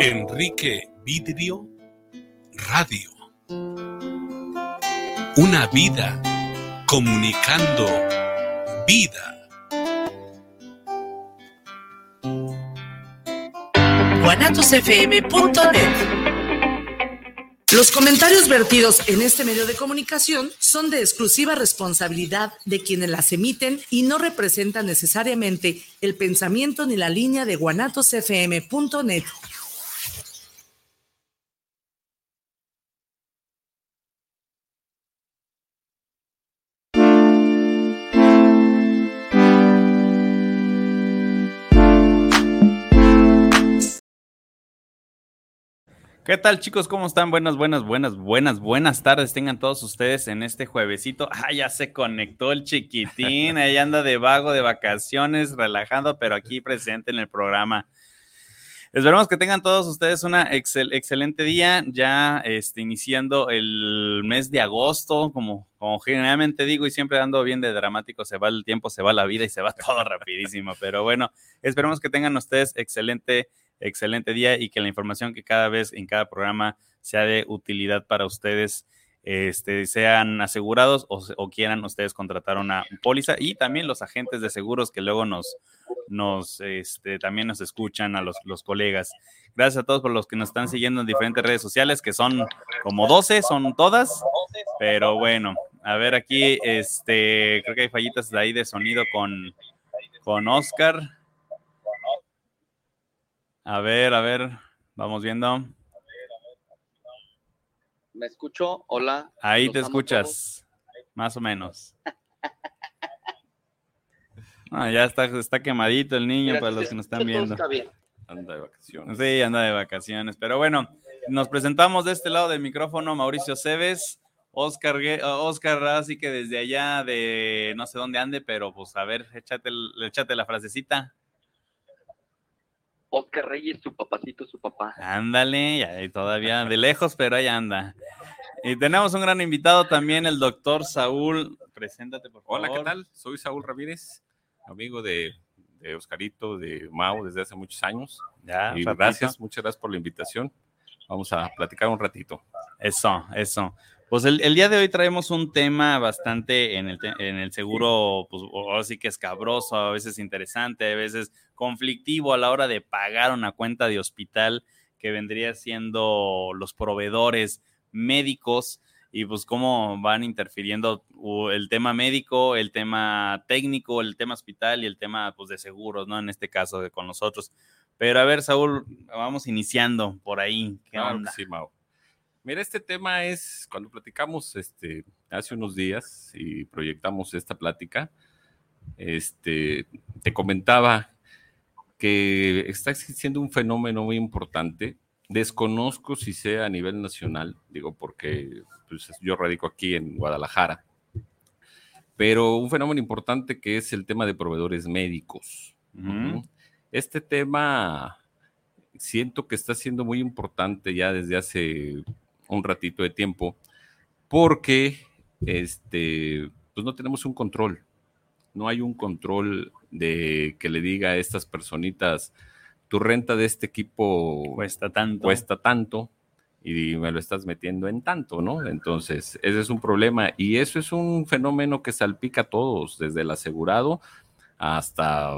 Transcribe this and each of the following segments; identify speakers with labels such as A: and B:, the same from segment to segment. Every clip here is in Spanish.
A: Enrique Vidrio Radio. Una vida comunicando vida.
B: guanatosfm.net los comentarios vertidos en este medio de comunicación son de exclusiva responsabilidad de quienes las emiten y no representan necesariamente el pensamiento ni la línea de guanatosfm.net.
C: ¿Qué tal chicos? ¿Cómo están? Buenas, buenas, buenas, buenas, buenas tardes. Tengan todos ustedes en este juevesito. Ah, ya se conectó el chiquitín. Ahí anda de vago, de vacaciones, relajando, pero aquí presente en el programa. Esperamos que tengan todos ustedes una excelente día, ya este, iniciando el mes de agosto, como, como generalmente digo y siempre ando bien de dramático, se va el tiempo, se va la vida y se va todo rapidísimo, pero bueno, esperemos que tengan ustedes excelente excelente día y que la información que cada vez en cada programa sea de utilidad para ustedes, este, sean asegurados o, quieran ustedes contratar una póliza y también los agentes de seguros que luego nos, nos este, también nos escuchan a los, los colegas. Gracias a todos por los que nos están siguiendo en diferentes redes sociales, que son como 12, son todas, pero bueno, a ver aquí, este, creo que hay fallitas de ahí de sonido con, con Oscar. A ver, a ver, vamos viendo.
D: ¿Me escucho? Hola.
C: Ahí te escuchas, más o menos. Ah, ya está, está quemadito el niño para los que nos están viendo.
E: Anda de vacaciones.
C: Sí, anda de vacaciones. Pero bueno, nos presentamos de este lado del micrófono Mauricio Cebes, Oscar, Oscar, así que desde allá de no sé dónde ande, pero pues a ver, échate, échate la frasecita.
D: Oscar Reyes, su papacito, su papá.
C: Ándale, ya, todavía de lejos, pero ahí anda. Y tenemos un gran invitado también, el doctor Saúl. Preséntate, por favor.
E: Hola, ¿qué tal? Soy Saúl Ramírez, amigo de, Oscarito, de Mau, desde hace muchos años. Ya, y gracias, muchas gracias por la invitación. Vamos a platicar un ratito.
C: Eso, eso. Pues el, día de hoy traemos un tema bastante en el, en el seguro, pues ahora sí que escabroso, a veces interesante, a veces conflictivo a la hora de pagar una cuenta de hospital que vendría siendo los proveedores médicos y pues cómo van interfiriendo el tema médico, el tema técnico, el tema hospital y el tema pues de seguros, ¿no? En este caso de con nosotros. Pero a ver, Saúl, vamos iniciando por ahí.
E: ¿Qué onda? Sí, Mira, este tema es, cuando platicamos este, hace unos días y proyectamos esta plática, este, te comentaba que está existiendo un fenómeno muy importante. Desconozco si sea a nivel nacional, digo porque pues, yo radico aquí en Guadalajara, pero un fenómeno importante que es el tema de proveedores médicos. Este tema siento que está siendo muy importante ya desde hace un ratito de tiempo, porque este, pues no tenemos un control. No hay un control de que le diga a estas personitas, tu renta de este equipo
C: cuesta tanto.
E: Cuesta tanto y me lo estás metiendo en tanto, ¿no? Entonces, ese es un problema y eso es un fenómeno que salpica a todos, desde el asegurado hasta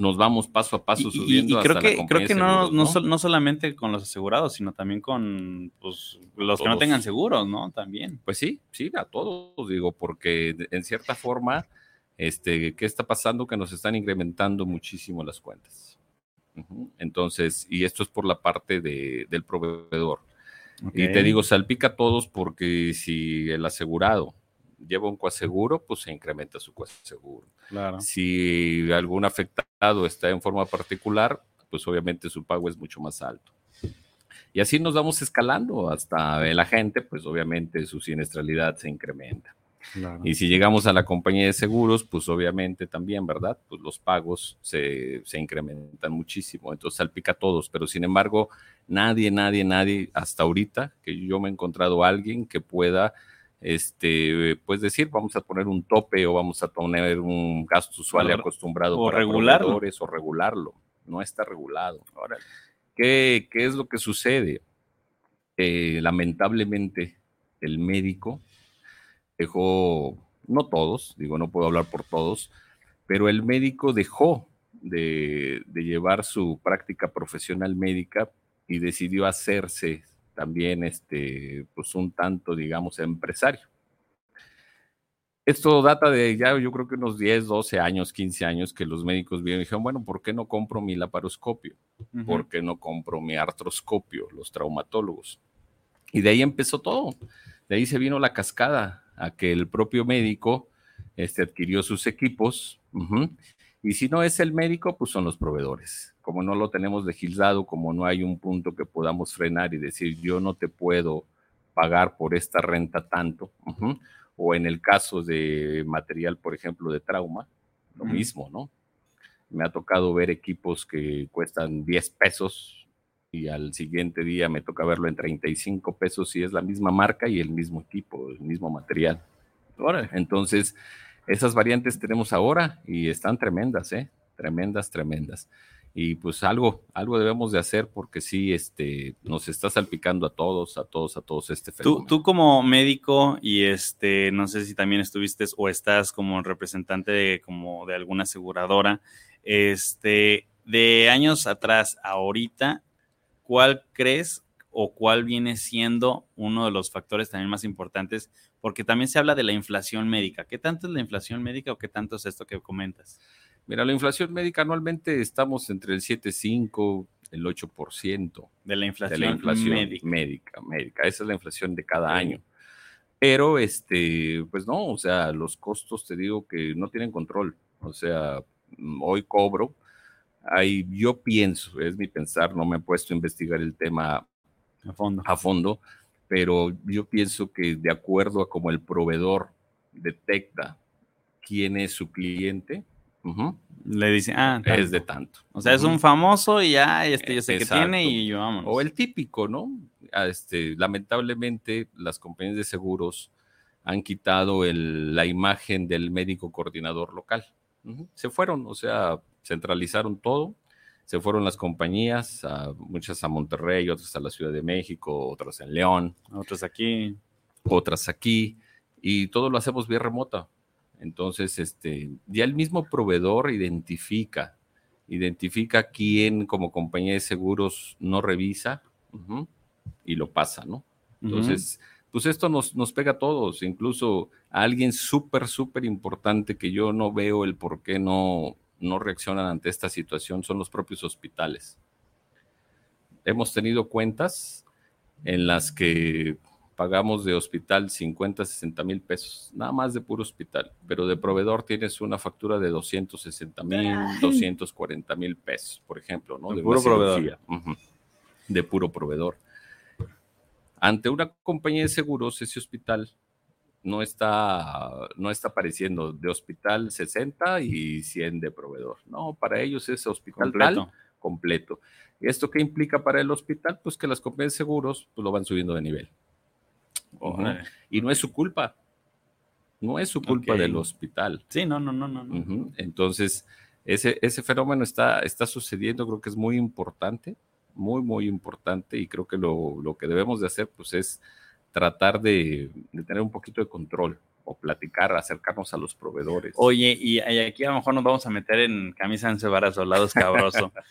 E: nos vamos paso a paso subiendo.
C: Y, creo que, creo que no, no, solamente con los asegurados, sino también con pues, los que no tengan seguros, ¿no? También.
E: Pues sí, sí, a todos, digo, porque en cierta forma, este, ¿qué está pasando? Que nos están incrementando muchísimo las cuentas. Entonces, y esto es por la parte de, del proveedor. Y te digo, salpica a todos porque si el asegurado lleva un coaseguro, pues se incrementa su coaseguro. Claro. Si algún afectado está en forma particular, pues obviamente su pago es mucho más alto. Y así nos vamos escalando hasta la gente, pues obviamente su siniestralidad se incrementa. Y si llegamos a la compañía de seguros, pues obviamente también, ¿verdad? Pues los pagos se, se, incrementan muchísimo, entonces salpica a todos, pero sin embargo, nadie, nadie, nadie, hasta ahorita que yo me he encontrado a alguien que pueda este, pues decir, vamos a poner un tope o vamos a poner un gasto usual acostumbrado
C: o regularlo.
E: o regularlo. No está regulado. Ahora, ¿Qué, qué es lo que sucede? Eh, lamentablemente, el médico dejó, no todos, digo, no puedo hablar por todos, pero el médico dejó de, de llevar su práctica profesional médica y decidió hacerse también este, pues un tanto, digamos, empresario. Esto data de ya, yo creo que unos 10, 12 años, 15 años que los médicos vieron y dijeron, bueno, ¿por qué no compro mi laparoscopio? ¿Por qué no compro mi artroscopio? Los traumatólogos. Y de ahí empezó todo. De ahí se vino la cascada a que el propio médico este, adquirió sus equipos. Y si no es el médico, pues son los proveedores. Como no lo tenemos legislado, como no hay un punto que podamos frenar y decir, yo no te puedo pagar por esta renta tanto. O en el caso de material, por ejemplo, de trauma, lo mismo, ¿no? Me ha tocado ver equipos que cuestan 10 pesos y al siguiente día me toca verlo en 35 pesos si es la misma marca y el mismo equipo, el mismo material. Entonces, esas variantes tenemos ahora y están tremendas, ¿eh? Tremendas, tremendas. Y pues algo, algo debemos de hacer porque sí, este, nos está salpicando a todos, a todos, a todos este
C: fenómeno. Tú, tú como médico y este, no sé si también estuviste o estás como representante de, como de alguna aseguradora, este, de años atrás a ahorita, ¿cuál crees o cuál viene siendo uno de los factores también más importantes? Porque también se habla de la inflación médica. ¿Qué tanto es la inflación médica o qué tanto es esto que comentas?
E: Mira, la inflación médica anualmente estamos entre el 7,5, el 8%
C: de la inflación,
E: de la inflación médica. médica. Esa es la inflación de cada año. Pero, este, pues no, o sea, los costos te digo que no tienen control. O sea, hoy cobro, ahí yo pienso, es mi pensar, no me he puesto a investigar el tema
C: a fondo.
E: a fondo, pero yo pienso que de acuerdo a cómo el proveedor detecta quién es su cliente,
C: le dice, ah,
E: es de tanto.
C: O sea, es un famoso y ya, este, yo sé que tiene y yo vamos.
E: O el típico, ¿no? Ah, este, lamentablemente, las compañías de seguros han quitado la imagen del médico coordinador local. Se fueron, o sea, centralizaron todo. Se fueron las compañías, muchas a Monterrey, otras a la Ciudad de México, otras en León.
C: Otras aquí.
E: Otras aquí. Y todo lo hacemos vía remota. Entonces, este, ya el mismo proveedor identifica, identifica quién como compañía de seguros no revisa y lo pasa, ¿no? Entonces, pues esto nos, nos, pega a todos, incluso a alguien súper, súper importante que yo no veo el por qué no, no reaccionan ante esta situación son los propios hospitales. Hemos tenido cuentas en las que pagamos de hospital 50, 60 mil pesos, nada más de puro hospital, pero de proveedor tienes una factura de 260 mil, 240 mil pesos, por ejemplo, ¿no?
C: De, puro proveedor.
E: De puro proveedor. Ante una compañía de seguros, ese hospital no está, no está apareciendo de hospital 60 y 100 de proveedor. No, para ellos es hospital completo. completo. ¿Esto qué implica para el hospital? Pues que las compañías de seguros pues, lo van subiendo de nivel. Y no es su culpa. No es su culpa del hospital.
C: Sí, no, no, no, no.
E: Entonces, ese, ese fenómeno está, está sucediendo, creo que es muy importante, muy, muy importante, y creo que lo, lo que debemos de hacer, pues, es tratar de, de, tener un poquito de control o platicar, acercarnos a los proveedores.
C: Oye, y, aquí a lo mejor nos vamos a meter en camisa en varas o lados cabroso.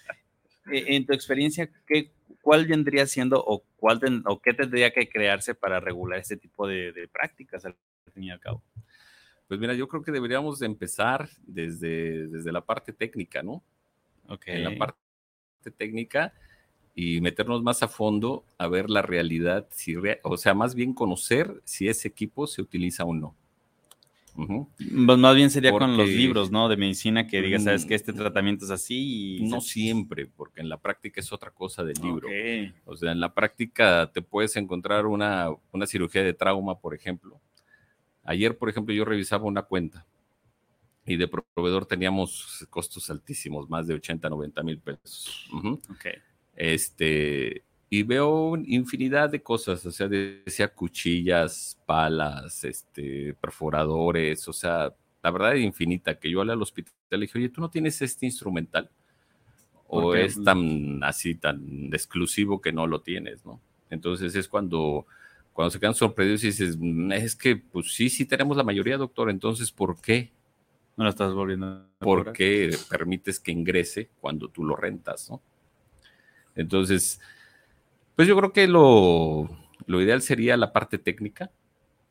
C: E, en tu experiencia, ¿qué, ¿cuál vendría siendo o, cuál o qué tendría que crearse para regular este tipo de, prácticas al fin y al cabo?
E: Pues mira, yo creo que deberíamos de empezar desde, desde la parte técnica, ¿no?
C: Ok.
E: En la parte técnica y meternos más a fondo a ver la realidad, si o sea, más bien conocer si ese equipo se utiliza o no.
C: Pues más bien sería con los libros, ¿no? De medicina que digas, sabes que este tratamiento es así.
E: no siempre, porque en la práctica es otra cosa del libro. O sea, en la práctica te puedes encontrar una, una cirugía de trauma, por ejemplo. Ayer, por ejemplo, yo revisaba una cuenta y de proveedor teníamos costos altísimos, más de 80, 90 mil pesos. Este, y veo infinidad de cosas, o sea, decía cuchillas, palas, este, perforadores, o sea, la verdad es infinita, que yo al hospital le dije, oye, ¿tú no tienes este instrumental? o es tan así, tan exclusivo que no lo tienes, ¿no? Entonces es cuando, cuando se quedan sorprendidos y dices, "Mm, es que pues sí, sí tenemos la mayoría, doctor, entonces ¿por qué?
C: No lo estás volviendo.
E: ¿Por qué permites que ingrese cuando tú lo rentas, no? Entonces, pues yo creo que lo, lo ideal sería la parte técnica,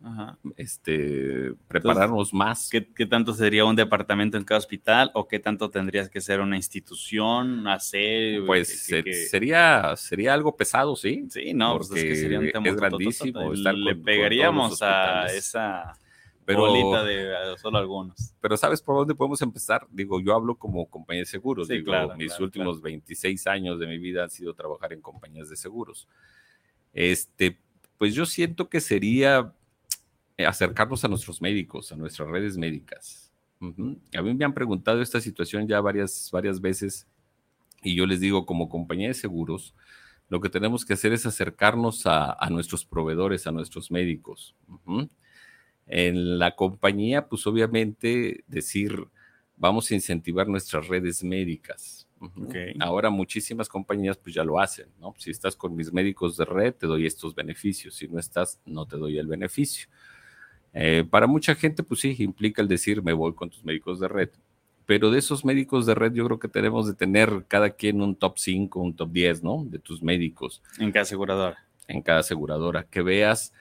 C: Ajá.
E: este, prepararnos más.
C: ¿Qué, qué tanto sería un departamento en cada hospital o qué tanto tendrías que ser una institución, hacer?
E: Pues
C: que-
E: se-
C: que-
E: sería, sería algo pesado, sí.
C: Sí, no, pues es que
E: porque
C: sería un
E: es
C: tema
E: grandísimo estar
C: Le
E: con-
C: pegaríamos a esa
E: Pero-
C: bolita de a solo algunos.
E: Pero ¿sabes por dónde podemos empezar? Digo, yo hablo como compañía de seguros.
C: Sí,
E: digo,
C: claro,
E: mis
C: claro,
E: últimos 26 años de mi vida han sido trabajar en compañías de seguros. Este, pues yo siento que sería eh, acercarnos a nuestros médicos, a nuestras redes médicas. Ujú. A mí me han preguntado esta situación ya varias, varias veces y yo les digo, como compañía de seguros, lo que tenemos que hacer es acercarnos a, a nuestros proveedores, a nuestros médicos. Ujú. En la compañía, pues obviamente decir, vamos a incentivar nuestras redes médicas. Ahora muchísimas compañías pues ya lo hacen, ¿no? Si estás con mis médicos de red, te doy estos beneficios. Si no estás, no te doy el beneficio. Eh, para mucha gente, pues sí, implica el decir, me voy con tus médicos de red. Pero de esos médicos de red, yo creo que tenemos de tener cada quien un top 5, un top 10, ¿no? De tus médicos
C: En cada aseguradora.
E: en cada aseguradora, que veas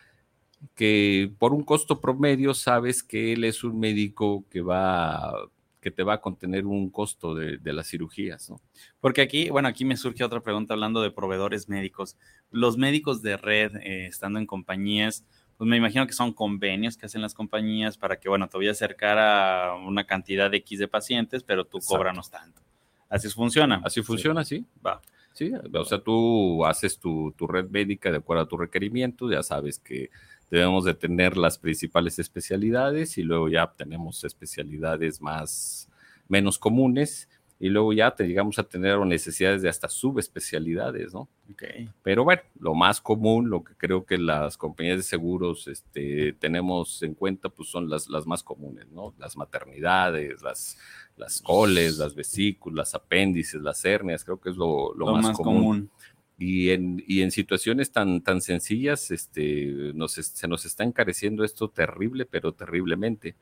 E: que por un costo promedio sabes que él es un médico que va que te va a contener un costo de, de las cirugías, ¿no?
C: Porque aquí, bueno, aquí me surge otra pregunta hablando de proveedores médicos. Los médicos de red, eh, estando en compañías, pues me imagino que son convenios que hacen las compañías para que, bueno, te voy a acercar a una cantidad de X de pacientes, pero tú
E: Exacto.
C: cóbranos tanto. Así funciona.
E: Así funciona, sí.
C: Va.
E: Sí, o sea, tú haces tu, tu red médica de acuerdo a tu requerimiento, ya sabes que debemos de tener las principales especialidades y luego ya tenemos especialidades más, menos comunes y luego ya te llegamos a tener necesidades de hasta subespecialidades, ¿no?
C: Ok.
E: Pero bueno, lo más común, lo que creo que las compañías de seguros este, tenemos en cuenta, pues son las, las más comunes, ¿no? Las maternidades, las, las coles, las vesículas, las apéndices, las hernias, creo que es lo, lo
C: Lo,
E: más,
C: más,
E: común.
C: común.
E: Y en, y en situaciones tan, tan sencillas, este, nos, se nos está encareciendo esto terrible, pero terriblemente.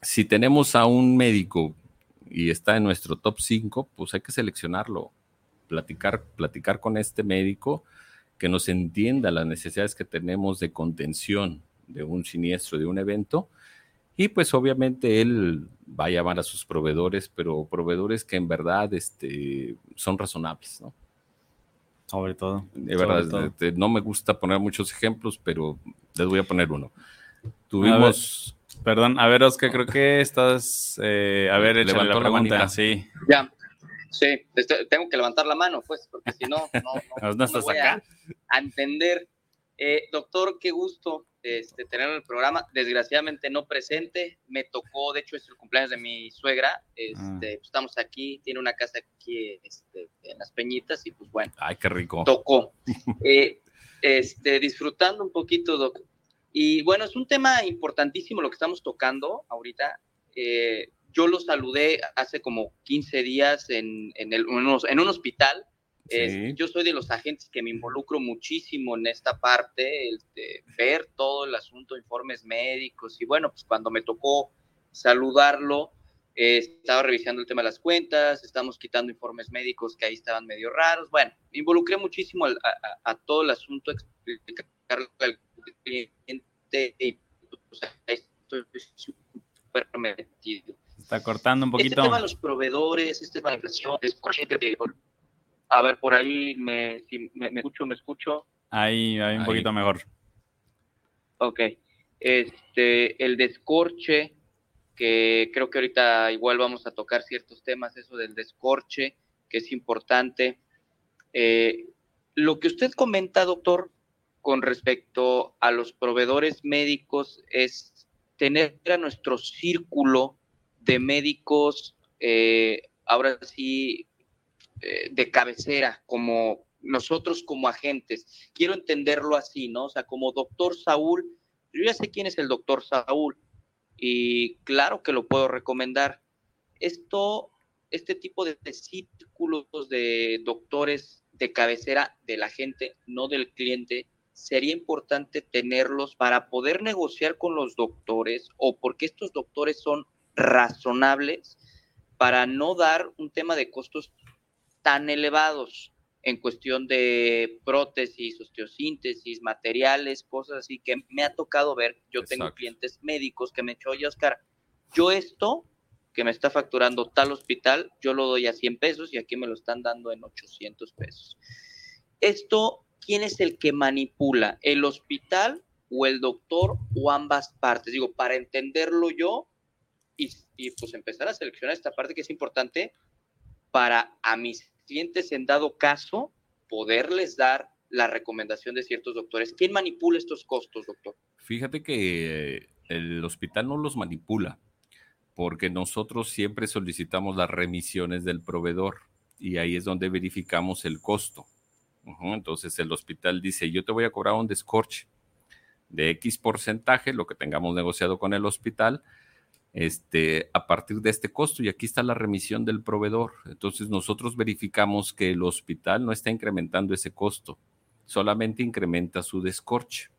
E: Si tenemos a un médico y está en nuestro top 5, pues hay que seleccionarlo, platicar, platicar con este médico que nos entienda las necesidades que tenemos de contención de un siniestro, de un evento. Y pues obviamente él va a llamar a sus proveedores, pero proveedores que en verdad este, son razonables, ¿no?
C: Sobre todo.
E: De verdad,
C: todo.
E: este, no me gusta poner muchos ejemplos, pero les voy a poner uno. Tuvimos,
C: Perdón, a ver, Oscar, creo que estás. eh, a ver, échale la pregunta. sí.
D: Ya. Sí, tengo que levantar la mano, pues, porque si no, no, no,
C: No, no
D: me
C: estás
D: voy
C: acá.
D: A, a entender. Eh, doctor, qué gusto este, tenerlo en el programa. Desgraciadamente no presente. Me tocó, de hecho, es el cumpleaños de mi suegra. Este,
C: Ah.
D: pues, estamos aquí, tiene una casa aquí este, en las Peñitas y pues bueno,
E: ay, qué rico.
D: tocó. Eh, este, disfrutando un poquito, Doc. Y bueno, es un tema importantísimo lo que estamos tocando ahorita. Eh, yo lo saludé hace como 15 días en, en, el- en unos- en un hospital. Eh,
E: Sí.
D: yo soy de los agentes que me involucro muchísimo en esta parte, este, ver todo el asunto, informes médicos. Y bueno, pues cuando me tocó saludarlo, eh, estaba revisando el tema de las cuentas, estamos quitando informes médicos que ahí estaban medio raros. Bueno, me involucré muchísimo a, a- a todo el asunto, explicarle al cliente y pues, ahí estoy súper metido.
C: Está cortando un
D: Este
C: poquito.
D: tema de los proveedores, este tema de la inflación, es a ver, por ahí me, si me, me escucho, me escucho.
C: Ahí, ahí un
E: Ahí.
C: poquito mejor.
D: Ok. Este, el descorche, que creo que ahorita igual vamos a tocar ciertos temas, eso del descorche, que es importante. Eh, lo que usted comenta, doctor, con respecto a los proveedores médicos es tener a nuestro círculo de médicos, eh, ahora sí, eh, de cabecera, como nosotros como agentes. Quiero entenderlo así, ¿no? O sea, como doctor Saúl, yo ya sé quién es el doctor Saúl y claro que lo puedo recomendar. Esto este tipo de, círculos de doctores de cabecera de la gente, no del cliente, sería importante tenerlos para poder negociar con los doctores o porque estos doctores son razonables para no dar un tema de costos tan elevados en cuestión de prótesis, osteosíntesis, materiales, cosas así que me ha tocado ver. Yo tengo clientes médicos que me han dicho, oye, Oscar, yo esto que me está facturando tal hospital, yo lo doy a 100 pesos y aquí me lo están dando en 800 pesos. Esto, ¿quién es el que manipula? ¿El hospital o el doctor o ambas partes? Digo, para entenderlo yo y, y pues empezar a seleccionar esta parte que es importante para a mis clientes en dado caso poderles dar la recomendación de ciertos doctores. ¿Quién manipula estos costos, doctor?
E: Fíjate que eh, el hospital no los manipula, porque nosotros siempre solicitamos las remisiones del proveedor y ahí es donde verificamos el costo. Entonces el hospital dice, yo te voy a cobrar un descorche de X porcentaje, lo que tengamos negociado con el hospital, este, a partir de este costo, y aquí está la remisión del proveedor. Entonces nosotros verificamos que el hospital no está incrementando ese costo, solamente incrementa su descorche.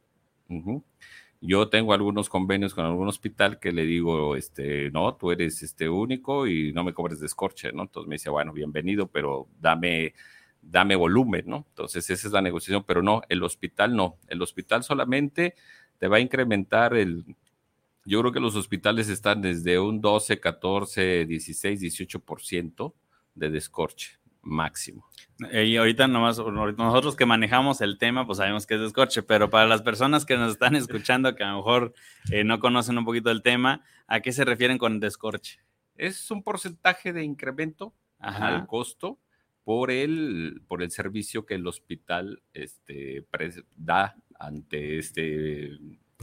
E: Yo tengo algunos convenios con algún hospital que le digo, este, no, tú eres este único y no me cobres descorche, ¿no? Entonces me dice, bueno, bienvenido, pero dame, dame volumen, ¿no? Entonces esa es la negociación, pero no, el hospital no. El hospital solamente te va a incrementar el, yo creo que los hospitales están desde un 12, 14, 16, 18% de descorche máximo.
C: Y ahorita nomás, nosotros que manejamos el tema, pues sabemos que es descorche, pero para las personas que nos están escuchando, que a lo mejor eh, no conocen un poquito el tema, ¿a qué se refieren con descorche?
E: Es un porcentaje de incremento
C: Ajá.
E: al costo por el, por el servicio que el hospital este, da ante este,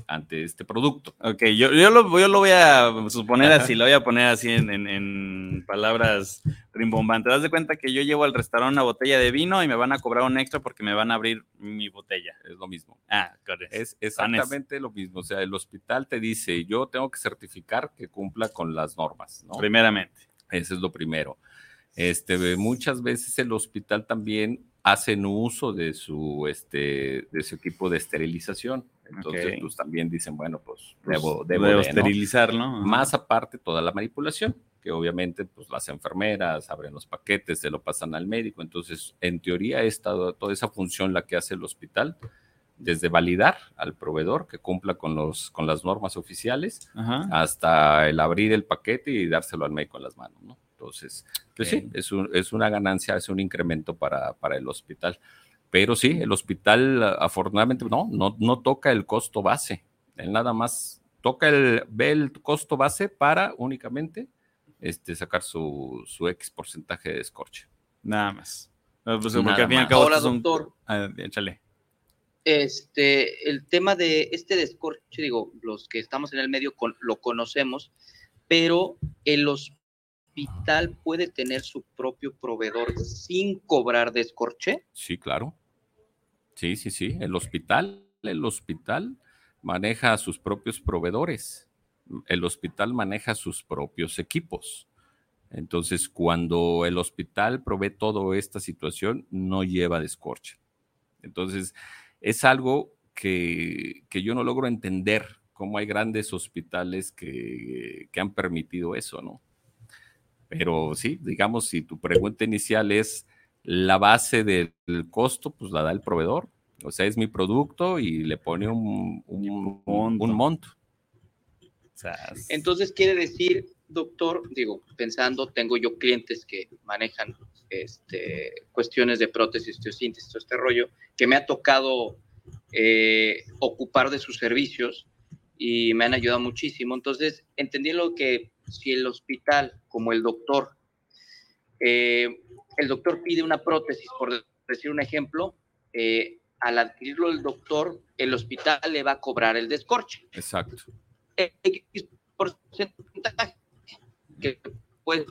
E: ante este producto.
C: Ok, yo, yo, lo, yo lo voy a suponer así, lo voy a poner así en, en- en palabras rimbombantes. Te das de cuenta que yo llevo al restaurante una botella de vino y me van a cobrar un extra porque me van a abrir mi botella.
E: Es lo mismo.
C: Ah, correcto.
E: Es exactamente lo mismo. O sea, el hospital te dice, yo tengo que certificar que cumpla con las normas, ¿no?
C: Primeramente.
E: Eso es lo primero. Este, muchas veces el hospital también hacen uso de su, este, de su equipo de esterilización. Entonces, pues también dicen, bueno, pues
C: Pues,
E: debo, debo,
C: debo
E: de, ¿no?
C: esterilizarlo. Ajá.
E: Más aparte toda la manipulación, que obviamente pues las enfermeras abren los paquetes, se lo pasan al médico. Entonces, en teoría, esta, toda esa función la que hace el hospital, desde validar al proveedor que cumpla con, los, con las normas oficiales,
C: Ajá.
E: hasta el abrir el paquete y dárselo al médico en las manos, ¿no? Entonces, pues sí, es, un- es una ganancia, es un incremento para, para el hospital. Pero sí, el hospital afortunadamente no, no, no toca el costo base. Él nada más toca el, ve el costo base para únicamente este, sacar su, su X porcentaje de descorche.
C: Nada más. Pues, porque al fin y al
E: más.
C: cabo
D: Ahora,
C: son-
D: doctor.
C: Ah, échale.
D: Este, el tema de este descorche, digo, los que estamos en el medio con- lo conocemos, pero el hospital puede tener su propio proveedor sin cobrar descorche.
E: Sí, claro. Sí, sí, sí. El hospital, el hospital maneja a sus propios proveedores. El hospital maneja sus propios equipos. Entonces, cuando el hospital provee toda esta situación, no lleva descorche. Entonces, es algo que, que yo no logro entender cómo hay grandes hospitales que, que han permitido eso, ¿no? Pero sí, digamos, si tu pregunta inicial es la base del costo, pues la da el proveedor. O sea, es mi producto y le pone un, un,
C: Monto.
E: un monto.
C: O sea,
D: Entonces quiere decir, doctor, digo, pensando, tengo yo clientes que manejan este, cuestiones de prótesis, osteosíntesis, todo este rollo, que me ha tocado eh, ocupar de sus servicios y me han ayudado muchísimo. Entonces, entendí lo que si el hospital, como el doctor, eh, el doctor pide una prótesis, por decir un ejemplo, eh, al adquirirlo el doctor, el hospital le va a cobrar el descorche.
E: Exacto.
D: X porcentaje, que puede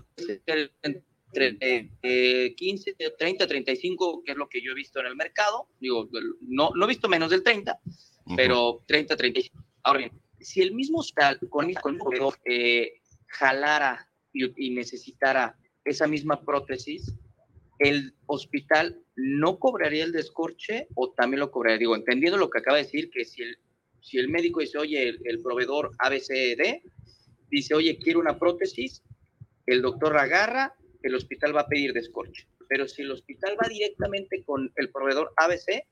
D: ser entre eh, 15, 30, 35, que es lo que yo he visto en el mercado. Digo, no, no he visto menos del 30,
E: Ujú.
D: pero 30, 35. Ahora bien, si el mismo hospital con, con un proveedor, eh, jalara y, y necesitara esa misma prótesis, ¿el hospital no cobraría el descorche o también lo cobraría? Digo, entendiendo lo que acaba de decir, que si el, si el médico dice, oye, el, el proveedor ABCD, dice, oye, quiero una prótesis, el doctor agarra, el hospital va a pedir descorche. Pero si el hospital va directamente con el proveedor ABC,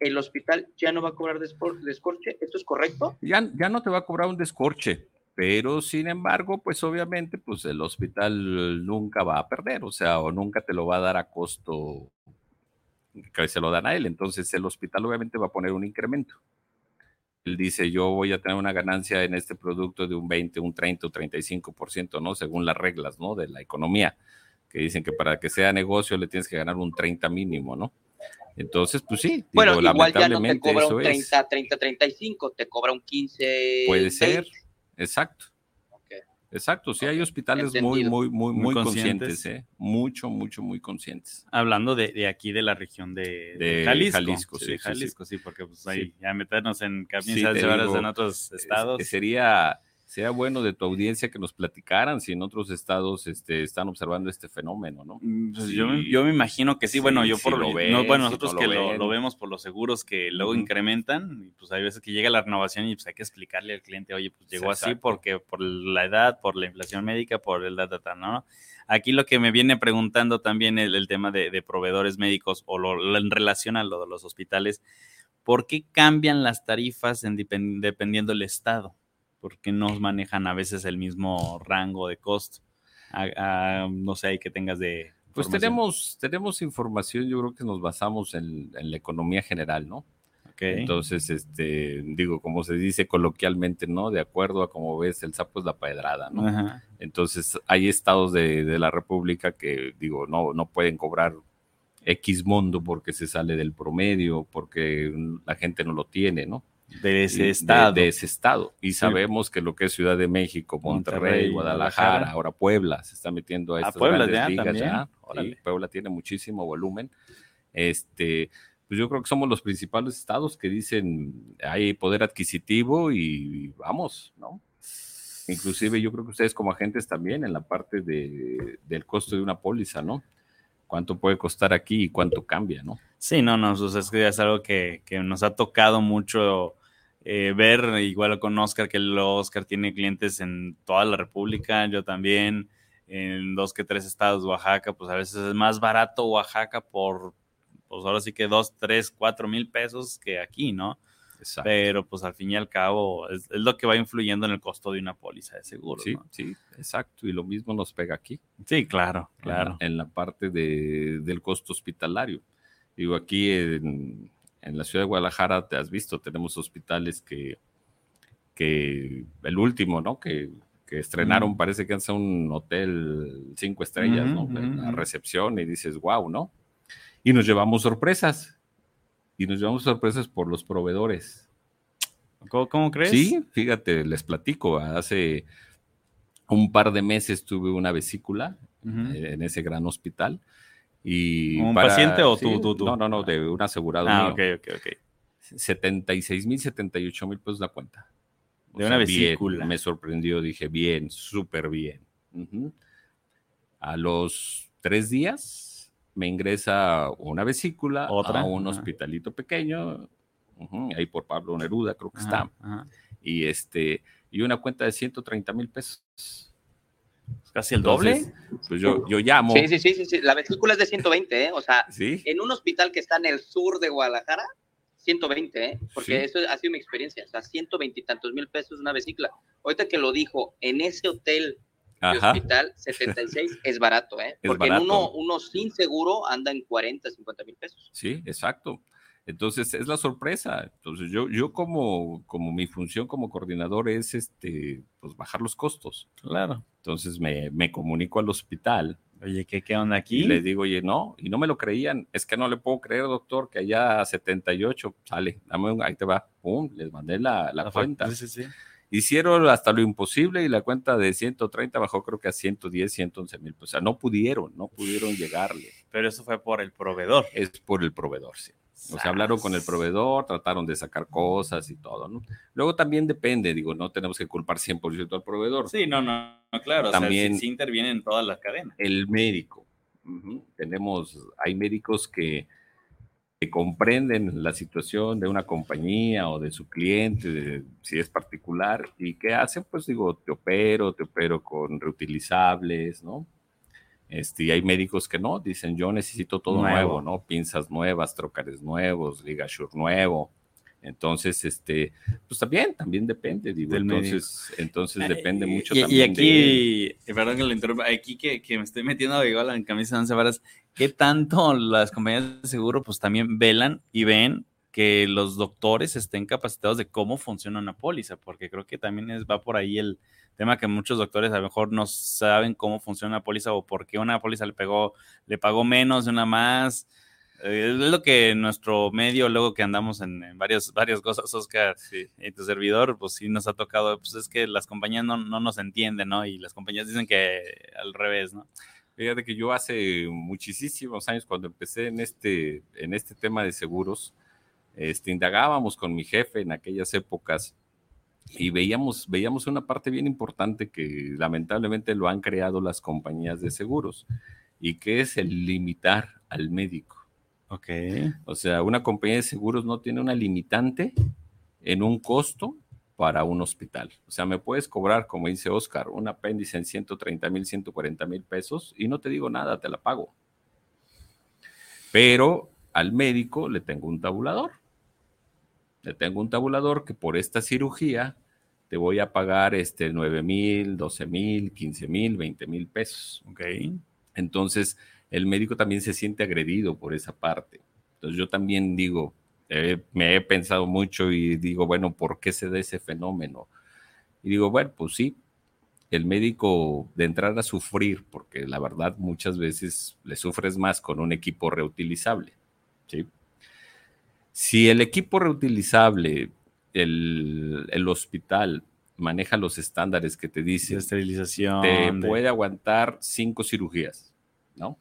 D: el hospital ya no va a cobrar descor- descorche. ¿Esto es correcto?
E: Ya, ya no te va a cobrar un descorche, pero sin embargo, pues obviamente, pues el hospital nunca va a perder, o sea, o nunca te lo va a dar a costo que se lo dan a él. Entonces el hospital obviamente va a poner un incremento. Él dice, yo voy a tener una ganancia en este producto de un 20, un 30 o 35%, ¿no? Según las reglas, ¿no? De la economía, que dicen que para que sea negocio le tienes que ganar un 30 mínimo, ¿no? Entonces, pues sí,
D: Bueno,
E: digo,
D: igual ya no te
E: lamentablemente
D: cobra un
E: es.
D: 30, 30, 35, te cobra un 15.
E: Puede ser,
D: 20.
E: Exacto. Exacto, sí hay hospitales muy,
D: Entendido.
E: muy, muy,
C: Muy
E: muy
C: conscientes.
E: conscientes, ¿eh? Mucho, mucho, muy conscientes.
C: Hablando de, de aquí, de la región de, de
E: De
C: Jalisco.
E: Jalisco, sí,
C: de
E: sí, sí.
C: Jalisco, sí, porque pues ahí
E: Sí.
C: ya meternos en
E: Sí,
C: camisas llevadas
E: digo,
C: en otros
E: Es-
C: estados.
E: es- sería, sería bueno de tu audiencia que nos platicaran si en otros estados este, están observando este fenómeno, ¿no?
C: Mm, pues
E: Sí.
C: yo, me- yo me imagino que sí, bueno, yo por
E: lo
C: no, bueno, nosotros
E: no
C: que
E: lo
C: vemos por los seguros que luego incrementan, y pues hay veces que llega la renovación y pues hay que explicarle al cliente, oye, pues llegó así porque por la edad, por la inflación médica, por el data, ¿no? Aquí lo que me viene preguntando también el, el tema de, de proveedores médicos o lo, en relación a lo de los hospitales, ¿por qué cambian las tarifas en dependiendo del estado? ¿Por qué no manejan a veces el mismo rango de costo? A- a- no sé, ahí que tengas de...
E: Pues tenemos, tenemos información, yo creo que nos basamos en, en la economía general, ¿no?
C: Ok.
E: Entonces, este, digo, como se dice coloquialmente, ¿no? De acuerdo a como ves, el sapo es la pedrada, ¿no?
C: Ajá.
E: Entonces, hay estados de, de la República que, digo, no, no pueden cobrar X mundo porque se sale del promedio, porque la gente no lo tiene, ¿no?
C: De
E: Y
C: ese estado.
E: De, ese estado. Y sabemos que lo que es Ciudad de México, Monterrey,
C: Monterrey,
E: Guadalajara,
C: Guadalajara.
E: ahora Puebla, se está metiendo a
C: Ah,
E: estas
C: Puebla
E: grandes
C: ya,
E: ligas
C: también.
E: ya. Sí. Puebla tiene muchísimo volumen. Este, pues yo creo que somos los principales estados que dicen hay poder adquisitivo y vamos, ¿no? Inclusive yo creo que ustedes como agentes también en la parte de, del costo de una póliza, ¿no? ¿Cuánto puede costar aquí y cuánto cambia, ¿no?
C: Sí, no, no, es que es algo que, que nos ha tocado mucho eh, ver, igual con Oscar, que el Oscar tiene clientes en toda la República, yo también, en dos que tres estados Oaxaca, pues a veces es más barato Oaxaca por, pues ahora sí que dos, tres, cuatro mil pesos que aquí, ¿no?
E: Exacto.
C: Pero pues al fin y al cabo es, es lo que va influyendo en el costo de una póliza de seguro.
E: Sí,
C: ¿no?
E: sí, exacto. Y lo mismo nos pega aquí.
C: sí, claro,
E: en la-
C: claro.
E: En la, parte de- del costo hospitalario. Digo, aquí en, en la ciudad de Guadalajara, te has visto, tenemos hospitales que, que el último, ¿no? Que, que estrenaron, parece que es un hotel cinco estrellas, ¿no? En la recepción y dices, wow, ¿no? Y nos llevamos sorpresas. Y nos llevamos sorpresas por los proveedores.
C: ¿Cómo, cómo crees?
E: Sí, fíjate, les platico. Hace un par de meses tuve una vesícula
C: Ujú.
E: eh, en ese gran hospital. Y
C: ¿Un paciente o tú,
E: sí,
C: tú, tú?
E: No, no, no, de un asegurado
C: Ah,
E: mío.
C: ok, ok, ok.
E: 76 mil, 78 mil pesos la cuenta. O
C: De una
E: bien,
C: vesícula.
E: me sorprendió, dije, bien, súper bien. A los tres días me ingresa una vesícula
C: Otra,
E: a un
C: ajá.
E: hospitalito pequeño, ahí por Pablo Neruda creo que
C: Ajá,
E: está,
C: ajá.
E: y este, y una cuenta de 130 mil pesos.
C: Es casi el doble.
E: Entonces, Pues yo, yo llamo.
D: Sí, sí, sí, sí, sí. La vesícula es de 120, ¿eh? O sea,
E: ¿sí?
D: en un hospital que está en el sur de Guadalajara, 120, ¿eh? Porque
E: Sí.
D: eso ha sido mi experiencia. O sea, 120 y tantos mil pesos una vesícula. Ahorita que lo dijo, en ese hotel de
E: Ajá.
D: hospital, 76 es barato, ¿eh?
E: Es
D: Porque
E: barato.
D: en uno, uno sin seguro anda en 40, 50 mil pesos.
E: Sí, exacto. Entonces es la sorpresa. Entonces yo, yo como, como mi función como coordinador es este, pues bajar los costos.
C: Claro.
E: Entonces me, me comunico al hospital
C: Oye, ¿qué, qué onda
E: y
C: aquí?
E: les digo, oye, no, y no me lo creían. Es que no le puedo creer, doctor, que allá 78, sale, dame un, ahí te va, pum, les mandé la, la
C: La
E: cuenta.
C: Sí, sí, sí.
E: Hicieron hasta lo imposible y la cuenta de 130 bajó creo que a 110, 111 mil. O sea, no pudieron, no pudieron llegarle.
C: Pero eso fue por el proveedor.
E: Es por el proveedor, sí. O sea, hablaron con el proveedor, trataron de sacar cosas y todo, ¿no? Luego también depende, digo, no tenemos que culpar 100% al proveedor.
C: Sí, no, no, no claro.
E: También-
C: o sea, sí, sí interviene en todas las cadenas.
E: El médico. Tenemos, hay médicos que, que comprenden la situación de una compañía o de su cliente, de- si es particular, y qué hacen, pues digo, te opero, te opero con reutilizables, ¿no? Este, y hay médicos que no, dicen yo necesito todo
C: Nuevo.
E: nuevo, ¿no? Pinzas nuevas, trocares nuevos, ligasure nuevo. Entonces, este, pues también, también depende, digo,
C: Del médico.
E: entonces, entonces depende
C: Eh,
E: mucho
C: y,
E: también
C: Y
E: de-
C: aquí, y perdón que lo interrumpa, aquí que, que me estoy metiendo igual en camisa de once varas, ¿qué tanto las compañías de seguro pues también velan y ven que los doctores estén capacitados de cómo funciona una póliza? Porque creo que también es, va por ahí el tema que muchos doctores a lo mejor no saben cómo funciona una póliza o por qué una póliza le pegó, le pagó menos de una más. Eh, Es lo que nuestro medio, luego que andamos en, en varios, varias cosas, Oscar, y tu servidor, pues sí nos ha tocado, pues es que las compañías no, no nos entienden, ¿no? Y las compañías dicen que al revés, ¿no?
E: Fíjate que yo hace muchísimos años, cuando empecé en este, en este tema de seguros, este, indagábamos con mi jefe en aquellas épocas y veíamos, veíamos una parte bien importante que lamentablemente lo han creado las compañías de seguros y que es el limitar al médico.
C: Ok.
E: O sea, una compañía de seguros no tiene una limitante en un costo para un hospital. O sea, me puedes cobrar, como dice Oscar, un apéndice en 130 mil, 140 mil pesos y no te digo nada, te la pago. Pero al médico le tengo un tabulador. Le tengo un tabulador que por esta cirugía te voy a pagar este 9 mil, 12 mil, 15 mil, 20 mil pesos.
C: Ok.
E: Entonces, el médico también se siente agredido por esa parte. Entonces, yo también digo, eh, me he pensado mucho y digo, bueno, ¿por qué se da ese fenómeno? Y digo, bueno, pues sí, el médico de entrar a sufrir, porque la verdad muchas veces le sufres más con un equipo reutilizable. ¿sí? Si el equipo reutilizable, el, el hospital maneja los estándares que te dice,
C: esterilización.
E: te
C: de-
E: puede aguantar cinco cirugías, ¿no?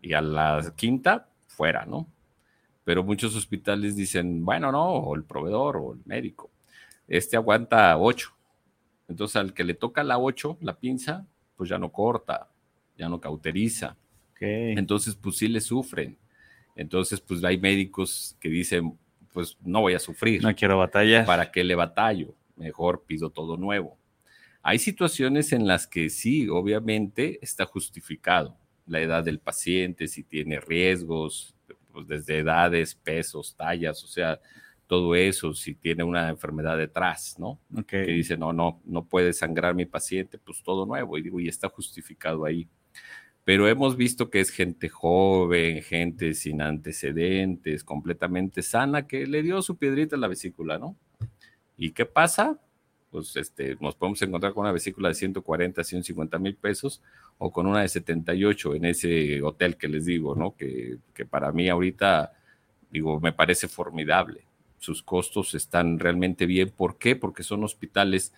E: Y a la quinta, fuera, ¿no? Pero muchos hospitales dicen, bueno, no, o el proveedor o el médico, este aguanta ocho. Entonces al que le toca la ocho, la pinza, pues ya no corta, ya no cauteriza.
C: Ok.
E: Entonces, pues sí le sufren. Entonces, pues hay médicos que dicen, pues no voy a sufrir.
C: No quiero batallar.
E: ¿Para qué le batallo? Mejor pido todo nuevo. Hay situaciones en las que sí, obviamente está justificado la edad del paciente, si tiene riesgos, pues desde edades, pesos, tallas, o sea, todo eso, si tiene una enfermedad detrás, ¿no? Que dice, no, no, no puede sangrar mi paciente, pues todo nuevo. Y digo, y está justificado ahí. Pero hemos visto que es gente joven, gente sin antecedentes, completamente sana, que le dio su piedrita a la vesícula, ¿no? ¿Y qué pasa? Pues este, nos podemos encontrar con una vesícula de 140, 150 mil pesos o con una de 78 en ese hotel que les digo, ¿no? Que, que para mí ahorita, digo, me parece formidable. Sus costos están realmente bien. ¿Por qué? Porque son hospitales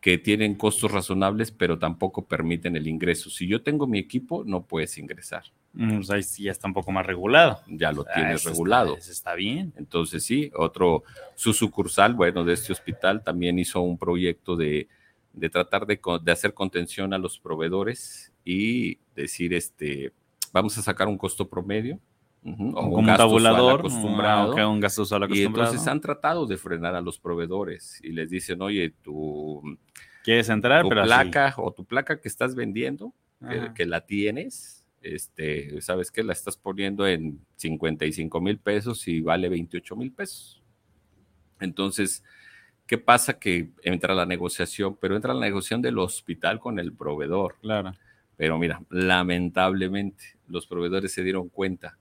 E: que tienen costos razonables, pero tampoco permiten el ingreso. Si yo tengo mi equipo, no puedes ingresar.
C: Mm, pues ahí sí ya está un poco más regulado.
E: Ya lo
C: Ah,
E: tienes
C: está-
E: regulado.
C: eso está bien.
E: Entonces, sí, otro, su sucursal, bueno, de este hospital también hizo un proyecto de, de tratar de, de hacer contención a los proveedores y decir, este, vamos a sacar un costo promedio. ujú, o
C: Como un tabulador.
E: acostumbrado.
C: ah, ok, un gasto
E: Y
C: acostumbrado.
E: entonces han tratado de frenar a los proveedores y les dicen, oye, tu,
C: ¿Quieres entrar?
E: tu
C: Pero así.
E: placa o tu placa que estás vendiendo, que, que la tienes, este, sabes que la estás poniendo en 55 mil pesos y vale 28 mil pesos. Entonces, ¿qué pasa? Que entra la negociación, pero entra la negociación del hospital con el proveedor.
C: Claro.
E: Pero mira, lamentablemente los proveedores se dieron cuenta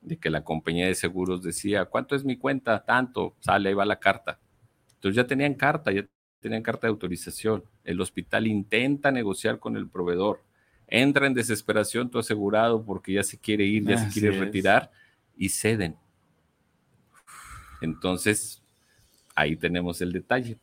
E: de que la compañía de seguros decía, ¿cuánto es mi cuenta? Tanto, sale, ahí va la carta. Entonces ya tenían carta, ya tenían carta de autorización. El hospital intenta negociar con el proveedor. Entra en desesperación tu asegurado porque ya se quiere ir, ya se quiere
C: es.
E: retirar y ceden. Entonces, ahí tenemos el detalle.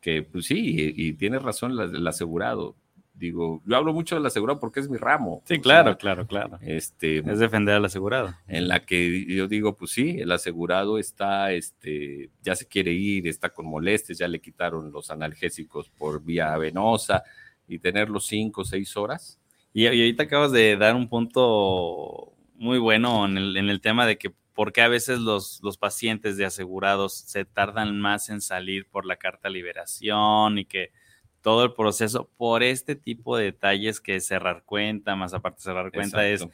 E: Que pues sí, y, y tiene razón la- el asegurado. Digo, yo hablo mucho del asegurado porque es mi ramo.
C: Sí, claro,
E: sea,
C: claro, claro.
E: Este,
C: Es defender al asegurado.
E: en la que yo digo, pues sí, el asegurado está, este, ya se quiere ir, está con molestias, ya le quitaron los analgésicos por vía venosa y tenerlos cinco o seis horas.
C: Y, y ahorita acabas de dar un punto muy bueno en el, en el tema de que por qué a veces los, los pacientes de asegurados se tardan más en salir por la carta liberación y que todo el proceso por este tipo de detalles que cerrar cuenta, más aparte cerrar cuenta es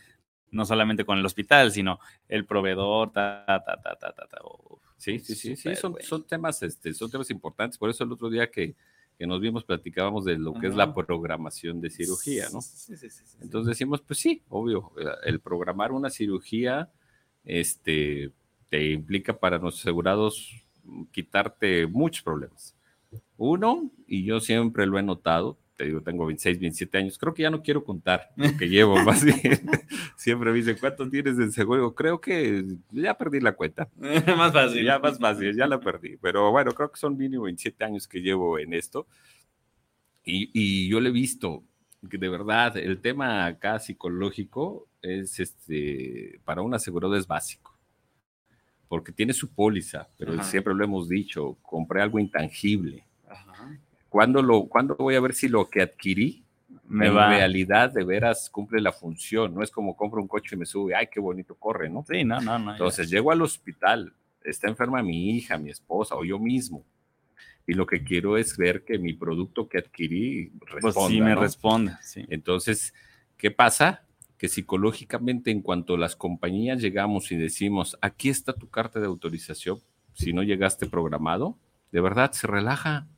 C: no solamente con el hospital, sino el proveedor, ta, ta, ta, ta, ta, ta. Uf,
E: Sí, sí, sí, sí, son, son temas, este, son temas importantes. Por eso el otro día que, que nos vimos platicábamos de lo que es la programación de cirugía, ¿no?
C: Sí, sí, sí.
E: Entonces decimos, pues sí, obvio, eh, el programar una cirugía, este, te implica para los asegurados quitarte muchos problemas. Uno, y yo siempre lo he notado, te digo, tengo 26, 27 años, creo que ya no quiero contar lo que llevo, más bien. Siempre me dicen, ¿cuántos tienes de seguro? Creo que ya perdí la cuenta.
C: más fácil.
E: Ya más fácil, ya la perdí. Pero bueno, creo que son mínimo 27 años que llevo en esto. Y, y yo le he visto que de verdad el tema acá psicológico es este, para un asegurado es básico. Porque tiene su póliza, pero
C: Ajá.
E: siempre lo hemos dicho, compré algo intangible. ¿Cuándo, lo, ¿Cuándo voy a ver si lo que adquirí
C: Me
E: en
C: va.
E: realidad de veras cumple la función? No es como compro un coche y me sube, ay, qué bonito corre, ¿no?
C: Sí, no, no, no. ya.
E: Entonces llego al hospital, está enferma mi hija, mi esposa o yo mismo. Y lo que quiero es ver que mi producto que adquirí responda.
C: pues sí me
E: ¿no?
C: responde. Sí.
E: Entonces, ¿qué pasa? Que psicológicamente en cuanto las compañías llegamos y decimos, aquí está tu carta de autorización, si no llegaste programado, de verdad se relaja.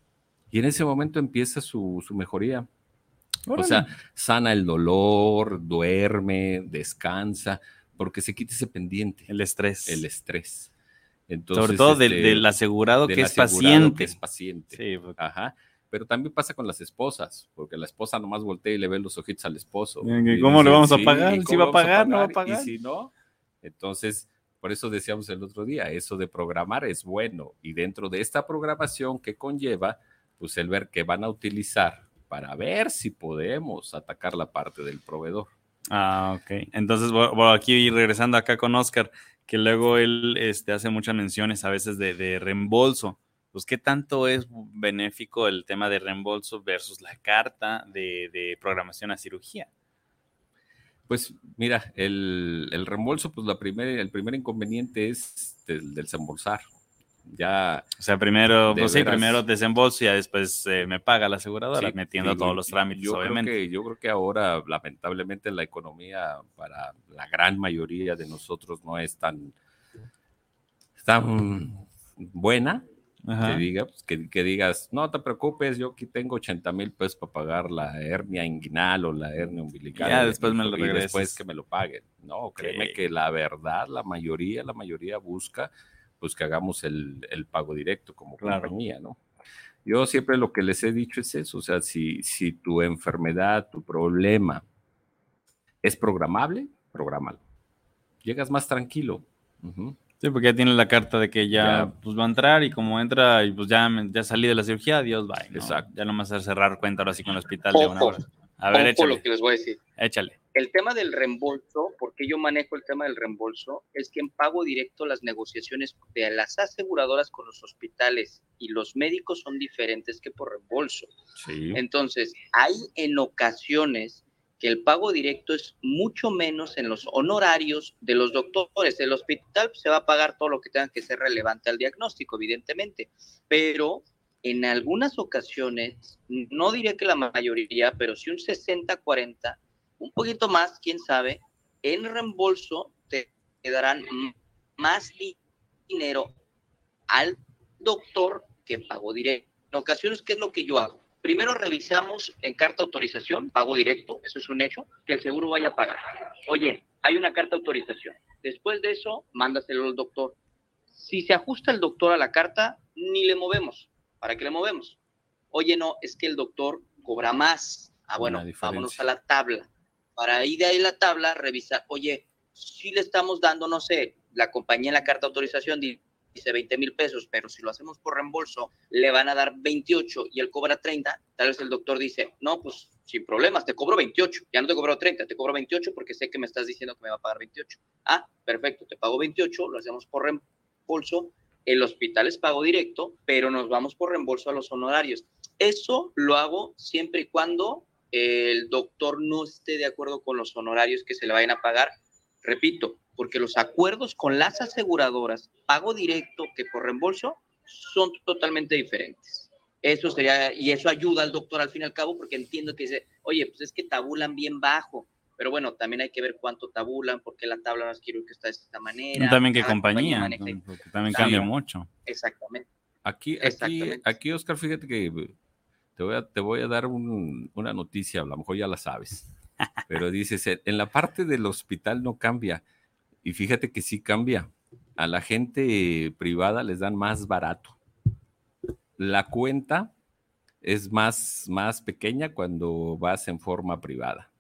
E: Y en ese momento empieza su, su mejoría. O sea, sana el dolor, duerme, descansa, porque se quita ese pendiente,
C: el estrés.
E: el estrés. Entonces,
C: Sobre todo del,
E: este,
C: del asegurado
E: del
C: que es
E: asegurado
C: paciente.
E: que es paciente.
C: Sí, porque-
E: Ajá. Pero también pasa con las esposas, porque la esposa nomás voltea y le ve los ojitos al esposo.
C: ¿Y
E: Y
C: cómo le vamos a
E: "Sí,
C: pagar?
E: ¿y
C: ¿Si va a pagar? ¿No va a
E: Y
C: pagar?
E: si no, entonces, por eso decíamos el otro día, eso de programar es bueno. Y dentro de esta programación que conlleva, pues el ver qué van a utilizar para ver si podemos atacar la parte del proveedor.
C: Ah, ok. Entonces, bueno, aquí regresando acá con Oscar, que luego él este, hace muchas menciones a veces de, de reembolso. Pues, ¿qué tanto es benéfico el tema de reembolso versus la carta de, de programación a cirugía?
E: Pues mira, el, el reembolso, pues la primer, el primer inconveniente es del, del desembolsar. Ya
C: O sea, primero, pues sí, primero desembolso y ya después eh, me paga la aseguradora,
E: Sí,
C: metiendo
E: digo,
C: todos los trámites,
E: yo
C: obviamente.
E: Creo que, yo creo que ahora, lamentablemente, la economía para la gran mayoría de nosotros no es tan, tan buena.
C: Ajá.
E: Que, diga, pues, que, que digas, no te preocupes, yo aquí tengo 80 mil pesos para pagar la hernia inguinal o la hernia umbilical.
C: Ya
E: de
C: después me lo
E: y después que me lo paguen. No, créeme
C: Ok.
E: que la verdad, la mayoría, la mayoría busca pues que hagamos el, el pago directo como
C: Claro.
E: compañía, ¿no? Yo siempre lo que les he dicho es eso, o sea, si, si tu enfermedad, tu problema es programable, prográmalo. Llegas más tranquilo.
C: Sí, porque ya tiene la carta de que ya,
E: Ya.
C: pues va a entrar y como entra y pues ya, ya salí de la cirugía, adiós, bye. ¿no?
E: Exacto.
C: Ya nomás es cerrar cuenta ahora sí con el hospital de una hora. A ver,
D: Ojo
C: échale,
D: lo que les voy a decir.
C: échale.
D: El tema del reembolso, porque yo manejo el tema del reembolso, es que en pago directo las negociaciones de las aseguradoras con los hospitales y los médicos son diferentes que por reembolso.
E: Sí.
D: Entonces, hay en ocasiones que el pago directo es mucho menos en los honorarios de los doctores. El hospital se va a pagar todo lo que tenga que ser relevante al diagnóstico, evidentemente, pero en algunas ocasiones, no diré que la mayoría, pero sí un 60-40, un poquito más, quién sabe, en reembolso te, te darán más di- dinero al doctor que pago directo. En ocasiones, ¿qué es lo que yo hago? Primero revisamos en carta de autorización, pago directo, eso es un hecho, que el seguro vaya a pagar. Oye, hay una carta de autorización. Después de eso, mándaselo al doctor. Si se ajusta el doctor a la carta, ni le movemos. ¿Para qué le movemos? Oye, no, es que el doctor cobra más. Ah, bueno, vámonos a la tabla. Para ir de ahí la tabla, revisar, oye, si le estamos dando, no sé, la compañía en la carta de autorización di- dice 20 mil pesos, pero si lo hacemos por reembolso, le van a dar 28 y él cobra 30, tal vez el doctor dice, no, pues sin problemas, te cobro 28, ya no te cobro 30, te cobro 28 porque sé que me estás diciendo que me va a pagar 28. Ah, perfecto, te pago 28, lo hacemos por reembolso, el hospital es pago directo, pero nos vamos por reembolso a los honorarios. Eso lo hago siempre y cuando el doctor no esté de acuerdo con los honorarios que se le vayan a pagar. Repito, porque los acuerdos con las aseguradoras, pago directo que por reembolso, son totalmente diferentes. Eso sería, y eso ayuda al doctor al fin y al cabo, porque entiendo que dice, oye, pues es que tabulan bien bajo, pero bueno, también hay que ver cuánto tabulan, porque la tabla no es que está de esta manera.
C: También qué compañía, porque también cambia mucho.
D: Exactamente.
E: Aquí, aquí, aquí, Oscar, fíjate que te voy a, te voy a dar una noticia, a lo mejor ya la sabes, pero dices, en la parte del hospital no cambia, y fíjate que sí cambia. A la gente privada les dan más barato. La cuenta es más, más pequeña cuando vas en forma privada.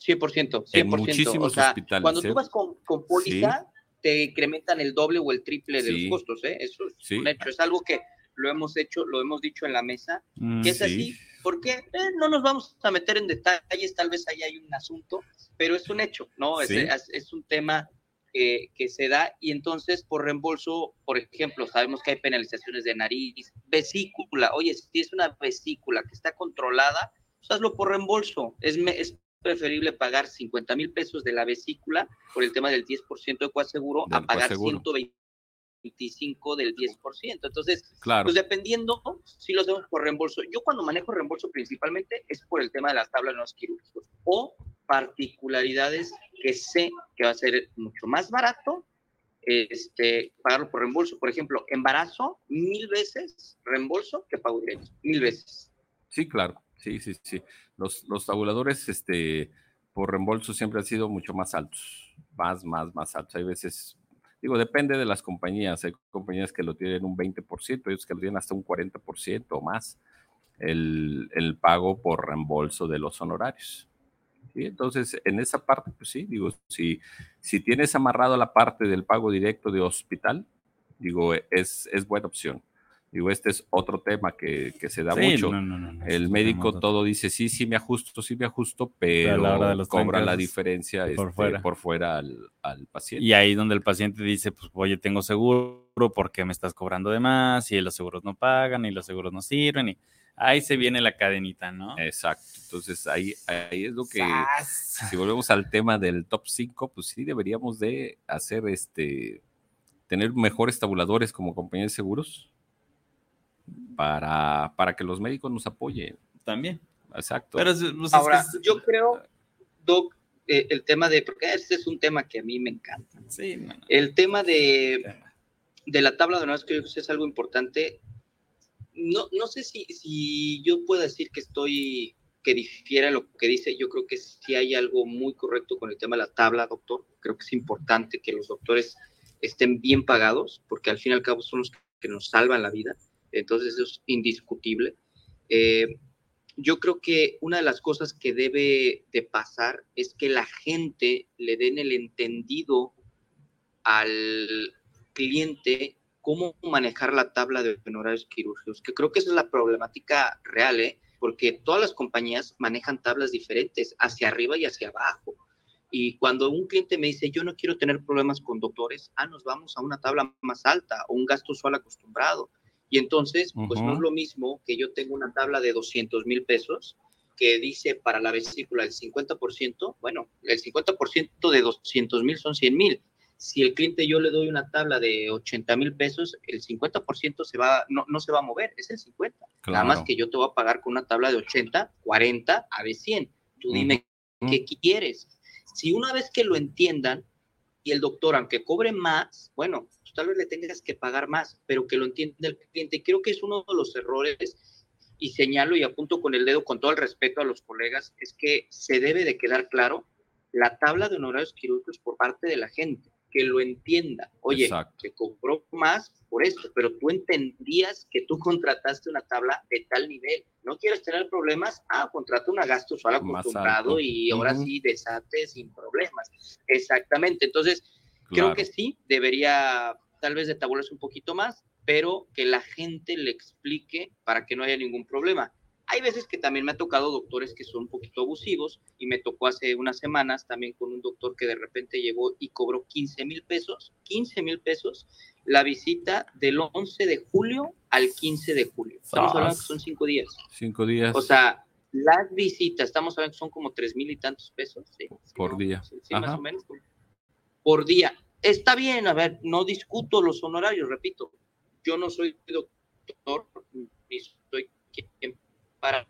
D: 100%, 100%.
E: En muchísimos hospitales.
D: Cuando tú ¿eh? vas con, con póliza, te incrementan el doble o el triple de los costos, ¿eh? Eso es un hecho, es algo que lo hemos hecho, lo hemos dicho en la mesa, mm, que es así, porque eh, no nos vamos a meter en detalles, tal vez ahí hay un asunto, pero es un hecho, ¿no? Es, es, un tema que, que, se da y entonces por reembolso, por ejemplo, sabemos que hay penalizaciones de nariz, vesícula, oye, si es una vesícula que está controlada, pues hazlo por reembolso, es, es preferible pagar 50 mil pesos de la vesícula por el tema del 10% de coaseguro a pagar 125 del 10%. Entonces, claro. pues dependiendo si lo hacemos por reembolso. Yo cuando manejo reembolso principalmente es por el tema de las tablas no quirúrgicos o particularidades que sé que va a ser mucho más barato este, pagarlo por reembolso. Por ejemplo, embarazo, mil veces reembolso que pago directo, mil veces.
E: Sí, claro. Sí, sí, sí. Los, los tabuladores este, por reembolso siempre han sido mucho más altos, más, más, más altos. Hay veces, digo, depende de las compañías. Hay compañías que lo tienen un 20%, hay otros que lo tienen hasta un 40% o más el, el pago por reembolso de los honorarios. ¿Sí? Entonces, en esa parte, pues sí, digo, si, si tienes amarrado la parte del pago directo de hospital, digo, es, es buena opción. Digo, este es otro tema que, se da mucho. el médico todo dice, sí, sí me ajusto, sí me ajusto, pero, cobra la diferencia por este, fuera, al, paciente.
C: Y ahí donde el paciente dice, pues oye, tengo seguro, ¿por qué me estás cobrando de más? Y los seguros no pagan, y los seguros no sirven, y ahí se viene la cadenita, ¿no?
E: Exacto. Entonces ahí, ahí es lo que, si volvemos al tema del top 5, pues sí deberíamos de hacer este, tener mejores tabuladores como compañía de seguros para, para que los médicos nos apoyen.
C: También.
E: Exacto.
D: Pero, pues, Ahora, yo creo, Doc, eh, el tema de, porque este es un tema que a mí me encanta.
C: Sí,
D: El tema de, de la tabla de honores creo que es algo importante. No, no sé si, si yo puedo decir que estoy, que difiera lo que dice. Yo creo que sí hay algo muy correcto con el tema de la tabla, doctor. Creo que es importante que los doctores estén bien pagados, porque al fin y al cabo son los que nos salvan la vida entonces eso es indiscutible. Eh, yo creo que una de las cosas que debe de pasar es que la gente le den el entendido al cliente cómo manejar la tabla de honorarios quirúrgicos, que creo que esa es la problemática real, ¿eh? porque todas las compañías manejan tablas diferentes, hacia arriba y hacia abajo. Y cuando un cliente me dice, yo no quiero tener problemas con doctores, ah, nos vamos a una tabla más alta o un gasto usual acostumbrado. Y entonces, pues no es lo mismo que yo tengo una tabla de 200 mil pesos que dice para la vesícula el 50%, bueno, el 50% de 200 mil son 100 mil. Si el cliente yo le doy una tabla de 80 mil pesos, el 50% se va, no, no se va a mover, es el 50. Nada más que yo te voy a pagar con una tabla de 80, 40 a de 100. Tú dime qué quieres. Si una vez que lo entiendan y el doctor, aunque cobre más, bueno, tal vez le tengas que pagar más, pero que lo entienda el cliente. Creo que es uno de los errores y señalo y apunto con el dedo con todo el respeto a los colegas, es que se debe de quedar claro la tabla de honorarios quirúrgicos por parte de la gente, que lo entienda. Oye, te compró más por esto, pero tú entendías que tú contrataste una tabla de tal nivel. ¿No quieres tener problemas? Ah, contrata una gasto usual acostumbrado y ahora sí desate sin problemas. Exactamente. Entonces, creo que sí, debería tal vez de tabularse un poquito más, pero que la gente le explique para que no haya ningún problema. Hay veces que también me ha tocado doctores que son un poquito abusivos y me tocó hace unas semanas también con un doctor que de repente llegó y cobró 15 mil pesos, 15 mil pesos, la visita del 11 de julio al 15 de julio. Estamos hablando que son cinco días.
E: Cinco días.
D: O sea, las visitas, estamos hablando que son como tres mil y tantos pesos. ¿sí?
E: Por
D: ¿no?
E: día.
D: Sí, sí, más o menos. Por día. Está bien, a ver, no discuto los honorarios, repito. Yo no soy doctor, ni soy quien para.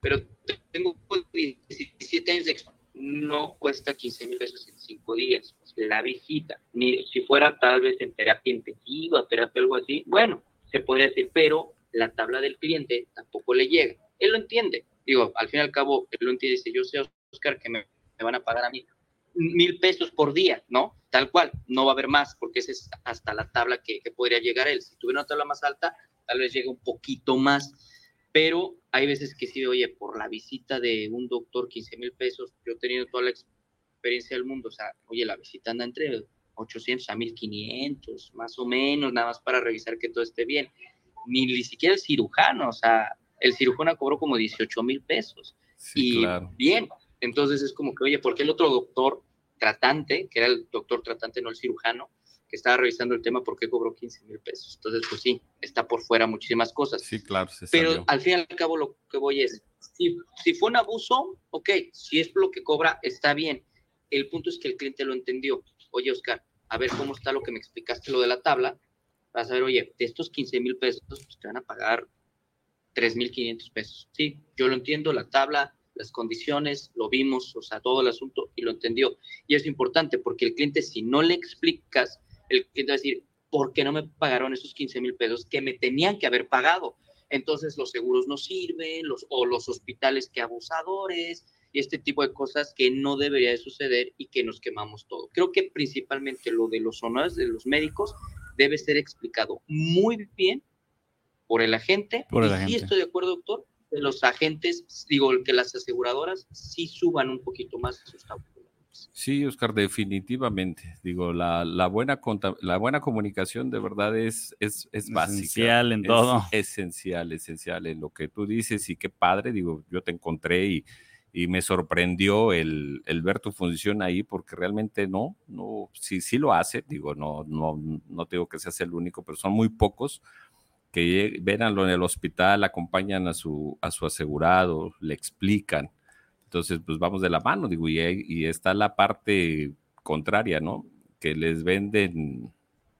D: Pero tengo 17 años de. No cuesta 15 mil pesos en cinco días. La visita, ni si fuera tal vez en terapia intensiva, terapia algo así, bueno, se podría decir, pero la tabla del cliente tampoco le llega. Él lo entiende. Digo, al fin y al cabo, él lo entiende. Dice, yo sé, Oscar, que me, me van a pagar a mí mil pesos por día, ¿no? Tal cual, no va a haber más, porque esa es hasta la tabla que, que podría llegar él. Si tuviera una tabla más alta, tal vez llegue un poquito más, pero hay veces que sí, oye, por la visita de un doctor, 15 mil pesos, yo he tenido toda la experiencia del mundo, o sea, oye, la visita anda entre 800 a 1500, más o menos, nada más para revisar que todo esté bien. Ni, ni siquiera el cirujano, o sea, el cirujano cobró como 18 mil pesos.
E: Sí,
D: y
E: claro.
D: bien, entonces es como que, oye, ¿por qué el otro doctor tratante, que era el doctor tratante, no el cirujano, que estaba revisando el tema, ¿por qué cobró 15 mil pesos? Entonces, pues sí, está por fuera muchísimas cosas.
E: Sí, claro, se
D: Pero
E: salió.
D: al fin y al cabo lo que voy es, si, si fue un abuso, ok, si es lo que cobra, está bien. El punto es que el cliente lo entendió. Oye, Oscar, a ver cómo está lo que me explicaste, lo de la tabla. Vas a ver, oye, de estos 15 mil pesos, pues te van a pagar 3 mil 500 pesos. Sí, yo lo entiendo, la tabla, las condiciones, lo vimos, o sea, todo el asunto y lo entendió. Y es importante porque el cliente, si no le explicas, el cliente va a decir, ¿por qué no me pagaron esos 15 mil pesos que me tenían que haber pagado? Entonces los seguros no sirven, los, o los hospitales que abusadores, y este tipo de cosas que no debería de suceder y que nos quemamos todo. Creo que principalmente lo de los honores de los médicos debe ser explicado muy bien por el agente.
C: Por el
D: y
C: agente.
D: sí estoy de acuerdo, doctor, que los agentes, digo, que las aseguradoras sí suban un poquito más sus tablas.
E: Sí, Oscar, definitivamente. Digo, la, la buena, conta- la buena comunicación de verdad es, es, es básica.
C: Esencial en
E: Es
C: todo.
E: Esencial, esencial en lo que tú dices y qué padre, digo, yo te encontré y, y me sorprendió el, el ver tu función ahí porque realmente no, no, sí, sí lo hace, digo, no, no, no te digo que seas el único, pero son muy pocos que lleg- ven a lo en el hospital, acompañan a su, a su asegurado, le explican. Entonces, pues vamos de la mano, digo, y, y está la parte contraria, ¿no? Que les venden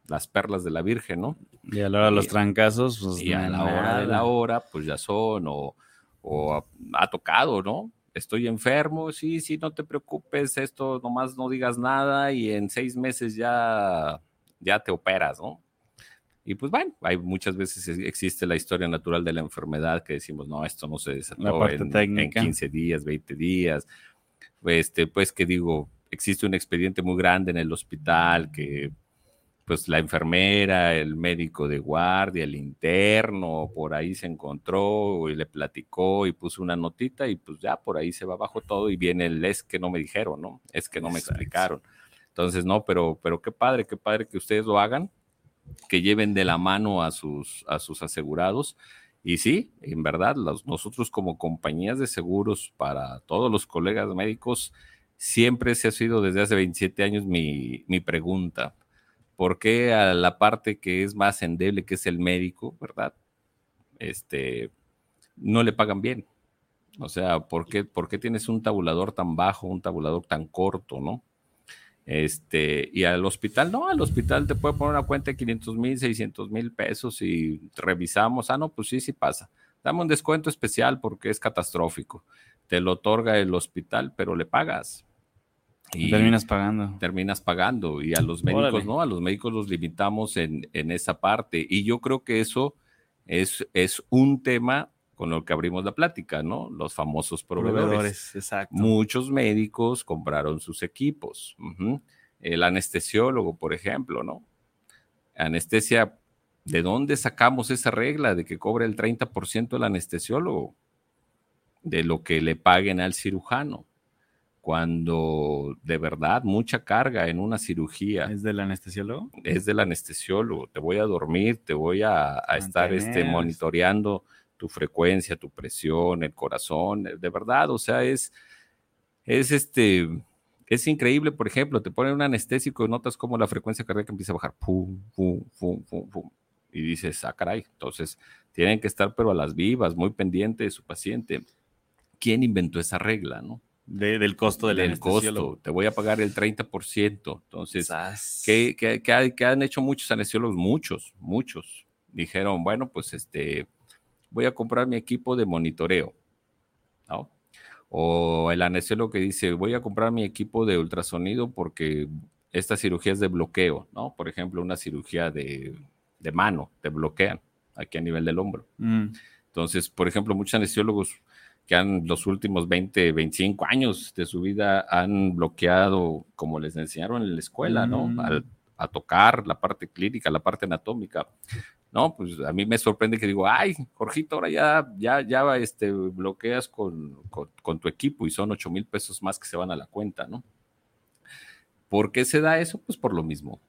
E: las perlas de la Virgen, ¿no?
C: Y a la hora de los trancazos, pues
E: y a la hora de la hora, pues ya son, o, o ha, ha tocado, ¿no? Estoy enfermo, sí, sí, no te preocupes, esto nomás no digas nada y en seis meses ya, ya te operas, ¿no? Y pues bueno, hay muchas veces existe la historia natural de la enfermedad que decimos, no, esto no se desató en, en
C: técnica.
E: 15 días, 20 días. Este, pues que digo, existe un expediente muy grande en el hospital que pues la enfermera, el médico de guardia, el interno, por ahí se encontró y le platicó y puso una notita y pues ya por ahí se va abajo todo y viene el es que no me dijeron, ¿no? Es que no me
C: Exacto.
E: explicaron. Entonces, no, pero, pero qué padre, qué padre que ustedes lo hagan, que lleven de la mano a sus, a sus asegurados. Y sí, en verdad, los- nosotros como compañías de seguros para todos los colegas médicos, siempre se ha sido desde hace 27 años mi, mi pregunta. ¿Por qué a la parte que es más endeble, que es el médico, verdad? Este, no le pagan bien. O sea, ¿por qué, por qué tienes un tabulador tan bajo, un tabulador tan corto, no? Este, y al hospital, no, al hospital te puede poner una cuenta de 500 mil, 600 mil pesos y revisamos, ah, no, pues sí, sí pasa. Dame un descuento especial porque es catastrófico. Te lo otorga el hospital, pero le pagas.
C: Y terminas pagando.
E: terminas pagando y a los médicos
C: Órale.
E: no, a los médicos los limitamos en, en esa parte y yo creo que eso es, es un tema con el que abrimos la plática, ¿no? Los famosos proveedores.
C: exacto.
E: Muchos médicos compraron sus equipos. El anestesiólogo, por ejemplo, ¿no? Anestesia, ¿de dónde sacamos esa regla de que cobre el 30% el anestesiólogo? De lo que le paguen al cirujano cuando de verdad mucha carga en una cirugía.
C: ¿Es del anestesiólogo?
E: Es del anestesiólogo. Te voy a dormir, te voy a, a estar este, monitoreando tu frecuencia, tu presión, el corazón, de verdad, o sea, es, es este, es increíble, por ejemplo, te ponen un anestésico y notas cómo la frecuencia cardíaca empieza a bajar, pum, pum, pum, pum, pum, y dices, ah, caray, entonces tienen que estar pero a las vivas, muy pendiente de su paciente. ¿Quién inventó esa regla, no?
C: del costo del,
E: del costo. Te voy a pagar el 30%. Entonces, ¿qué, qué, qué, han hecho muchos anestesiólogos? Muchos, muchos. Dijeron, bueno, pues este, voy a comprar mi equipo de monitoreo. ¿no? O el anestesiólogo que dice, voy a comprar mi equipo de ultrasonido porque esta cirugía es de bloqueo, ¿no? Por ejemplo, una cirugía de, de mano, te bloquean aquí a nivel del hombro. Mm. Entonces, por ejemplo, muchos anestesiólogos que han los últimos 20, 25 años de su vida han bloqueado, como les enseñaron en la escuela, ¿no? Mm. A tocar la parte clínica, la parte anatómica. No, pues a mí me sorprende que digo, ay, Jorgito, ahora ya, ya, ya este, bloqueas con, con, tu equipo y son 8 mil pesos más que se van a la cuenta, ¿no? ¿Por qué se da eso? Pues por lo mismo.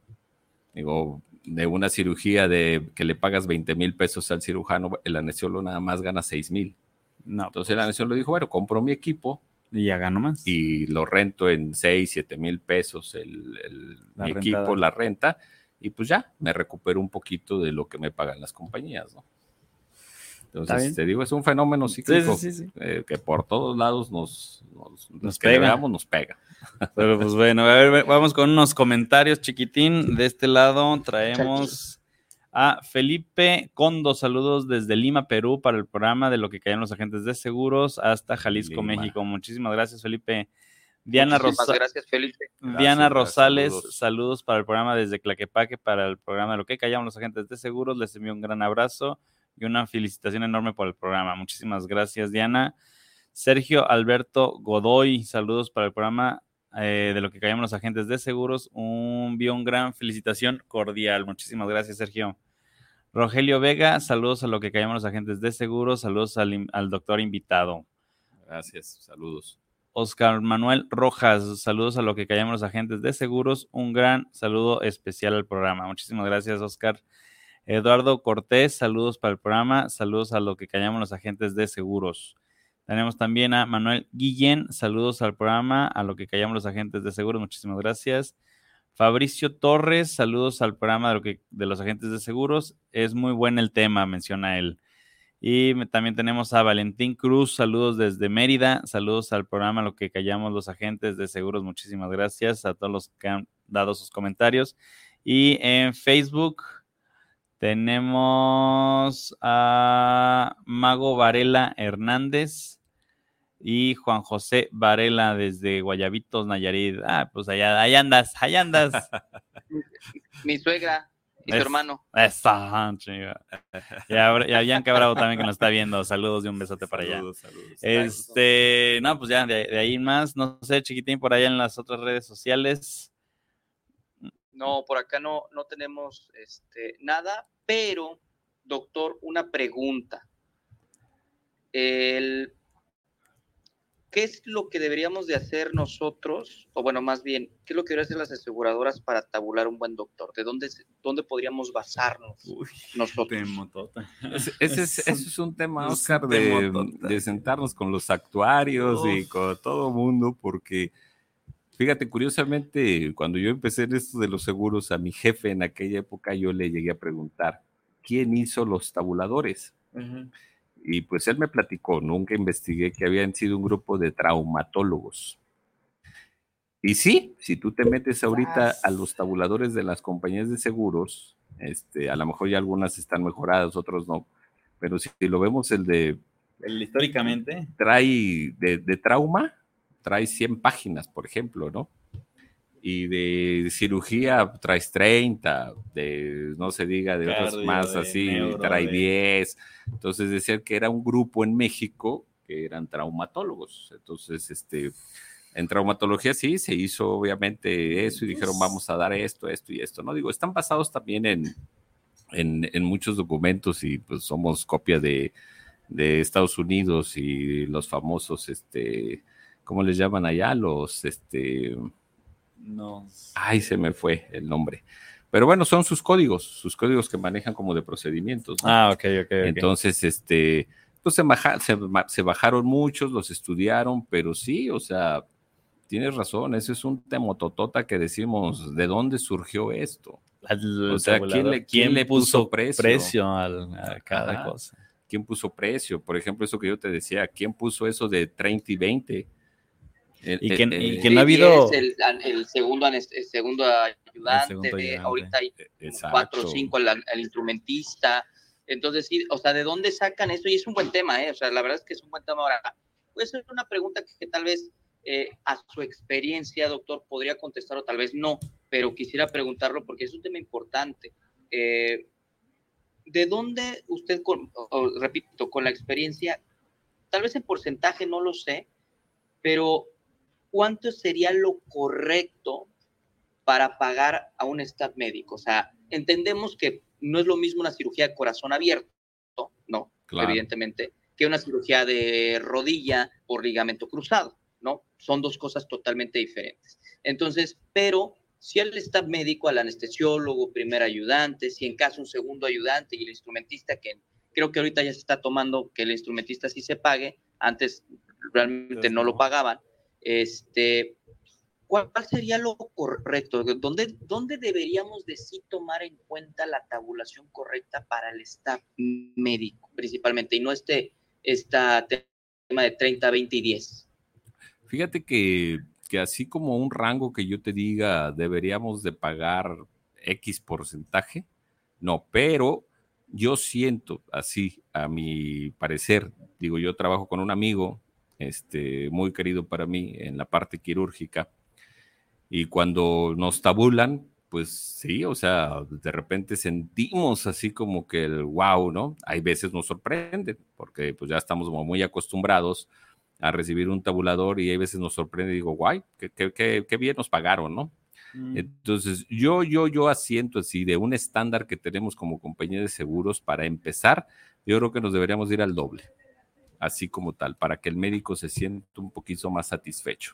E: Digo, de una cirugía de que le pagas 20 mil pesos al cirujano, el anestesiólogo nada más gana 6 mil. No, Entonces el anestesiólogo dijo, bueno, compro mi equipo.
C: Y ya gano más.
E: Y lo rento en 6, 7 mil pesos el, mi equipo, la renta y pues ya me recupero un poquito de lo que me pagan las compañías, ¿no? Entonces, te digo, es un fenómeno cíclico eh, que por todos lados nos, nos, pega. nos pega.
C: Pero pues bueno, a ver, vamos con unos comentarios, chiquitín. De este lado traemos a Felipe Condo, saludos desde Lima, Perú, para el programa de lo que caen los agentes de seguros hasta Jalisco, México. Muchísimas gracias, Felipe. Diana,
D: gracias, Felipe.
C: Diana Rosales, saludos. para el programa desde Claquepaque, para el programa de lo que callamos los agentes de seguros. Les envío un gran abrazo y una felicitación enorme por el programa. Muchísimas gracias, Diana. Sergio Alberto Godoy, saludos para el programa eh, de lo que callamos los agentes de seguros. Un, envío un gran felicitación cordial. Muchísimas gracias, Sergio. Rogelio Vega, saludos a lo que callamos los agentes de seguros. Saludos al, al doctor invitado.
E: Gracias, saludos.
C: Oscar Manuel Rojas, saludos a lo que callamos los agentes de seguros. Un gran saludo especial al programa. Muchísimas gracias, Oscar. Eduardo Cortés, saludos para el programa. Saludos a lo que callamos los agentes de seguros. Tenemos también a Manuel Guillén, saludos al programa, a lo que callamos los agentes de seguros. Muchísimas gracias. Fabricio Torres, saludos al programa de, lo que, de los agentes de seguros. Es muy buen el tema, menciona él. Y también tenemos a Valentín Cruz, saludos desde Mérida, saludos al programa Lo que callamos los agentes de seguros, muchísimas gracias a todos los que han dado sus comentarios. Y en Facebook tenemos a Mago Varela Hernández y Juan José Varela desde Guayabitos, Nayarit. Ah, pues allá, allá andas, allá andas.
D: Mi suegra, y su hermano.
C: Esa, chinga. Y a, y a Bianca Bravo también que nos está viendo. Saludos y un besote para allá. Saludos, Este, no, pues ya de, ahí más, no sé, chiquitín, por allá en las otras redes sociales.
D: No, por acá no, no tenemos este, nada, pero, doctor, una pregunta. El ¿qué es lo que deberíamos de hacer nosotros, o bueno, más bien, qué es lo que deberían hacer las aseguradoras para tabular un buen doctor? ¿De dónde, dónde podríamos basarnos nosotros?
E: Ese, es, un tema, Oscar, de, sentarnos con los actuarios y con todo el mundo, porque fíjate, curiosamente, cuando yo empecé en esto de los seguros, a mi jefe en aquella época yo le llegué a preguntar, ¿quién hizo los tabuladores? Y pues él me platicó, nunca investigué que habían sido un grupo de traumatólogos. Y sí, si tú te metes ahorita a los tabuladores de las compañías de seguros, este, a lo mejor ya algunas están mejoradas, otros no, pero si lo vemos el de...
C: El históricamente.
E: Trae de, de trauma, trae 100 páginas, por ejemplo, ¿no? Y de cirugía traes 30, de no se diga de otros más así, trae 10. Entonces decía que era un grupo en México que eran traumatólogos. Entonces, este, en traumatología sí se hizo obviamente eso y dijeron vamos a dar esto, esto y esto. No digo, están basados también en, en, muchos documentos y pues somos copia de, de Estados Unidos y los famosos este, ¿cómo les llaman allá? Los, este,
C: No.
E: ay, se me fue el nombre. Pero bueno, son sus códigos, sus códigos que manejan como de procedimientos. ¿no?
C: Ah, ok, ok.
E: Entonces, este, pues se, baja- se, ma- se bajaron muchos, los estudiaron, pero sí, o sea, tienes razón, ese es un temototota que decimos, ¿de dónde surgió esto?
C: Al
E: o sea, ¿quién le- quién le puso precio?
C: al- a cada
E: Ajá.
C: cosa?
E: ¿Quién puso precio? Por ejemplo, eso que yo te decía, ¿quién puso eso de 30 y 20? El-
C: Y
E: el-
C: que-
E: el-
C: y que no ha habido-
D: Es el, el segundo, el segundo ayudante,
C: segundo
D: de- ahorita hay
E: Exacto.
D: cuatro o cinco al, al instrumentista. Entonces, sí, o sea, ¿de dónde sacan eso? Y es un buen tema, ¿eh? O sea, la verdad es que es un buen tema. Ahora, puede ser una pregunta que, que tal vez eh, a su experiencia, doctor, podría contestar o tal vez no, pero quisiera preguntarlo porque es un tema importante. Eh, ¿De dónde usted, con- o- o, repito, con la experiencia, tal vez en porcentaje no lo sé, pero ¿cuánto sería lo correcto para pagar a un staff médico? O sea, entendemos que no es lo mismo una cirugía de corazón abierto, no,
E: Claro.
D: evidentemente, que una cirugía de rodilla por ligamento cruzado, ¿no? Son dos cosas totalmente diferentes. Entonces, pero si el staff médico, al anestesiólogo, primer ayudante, si en caso un segundo ayudante y el instrumentista, que creo que ahorita ya se está tomando que el instrumentista sí se pague, antes realmente no lo pagaban, este, ¿cuál sería lo correcto? ¿Dónde, ¿Dónde deberíamos de sí tomar en cuenta la tabulación correcta para el staff médico, principalmente, y no este, esta tema de 30, 20 y 10?
E: Fíjate que, que así como un rango que yo te diga deberíamos de pagar X porcentaje, no, pero yo siento así, a mi parecer, digo, yo trabajo con un amigo, este, muy querido para mí en la parte quirúrgica, y cuando nos tabulan, pues sí, o sea, de repente sentimos así como que el wow, ¿no? Hay veces nos sorprende, porque pues ya estamos muy acostumbrados a recibir un tabulador y hay veces nos sorprende y digo, guay, qué, qué, qué, qué bien nos pagaron, ¿no?
C: Mm.
E: Entonces, yo, yo, yo asiento así de un estándar que tenemos como compañía de seguros para empezar, yo creo que nos deberíamos ir al doble, así como tal, para que el médico se sienta un poquito más satisfecho.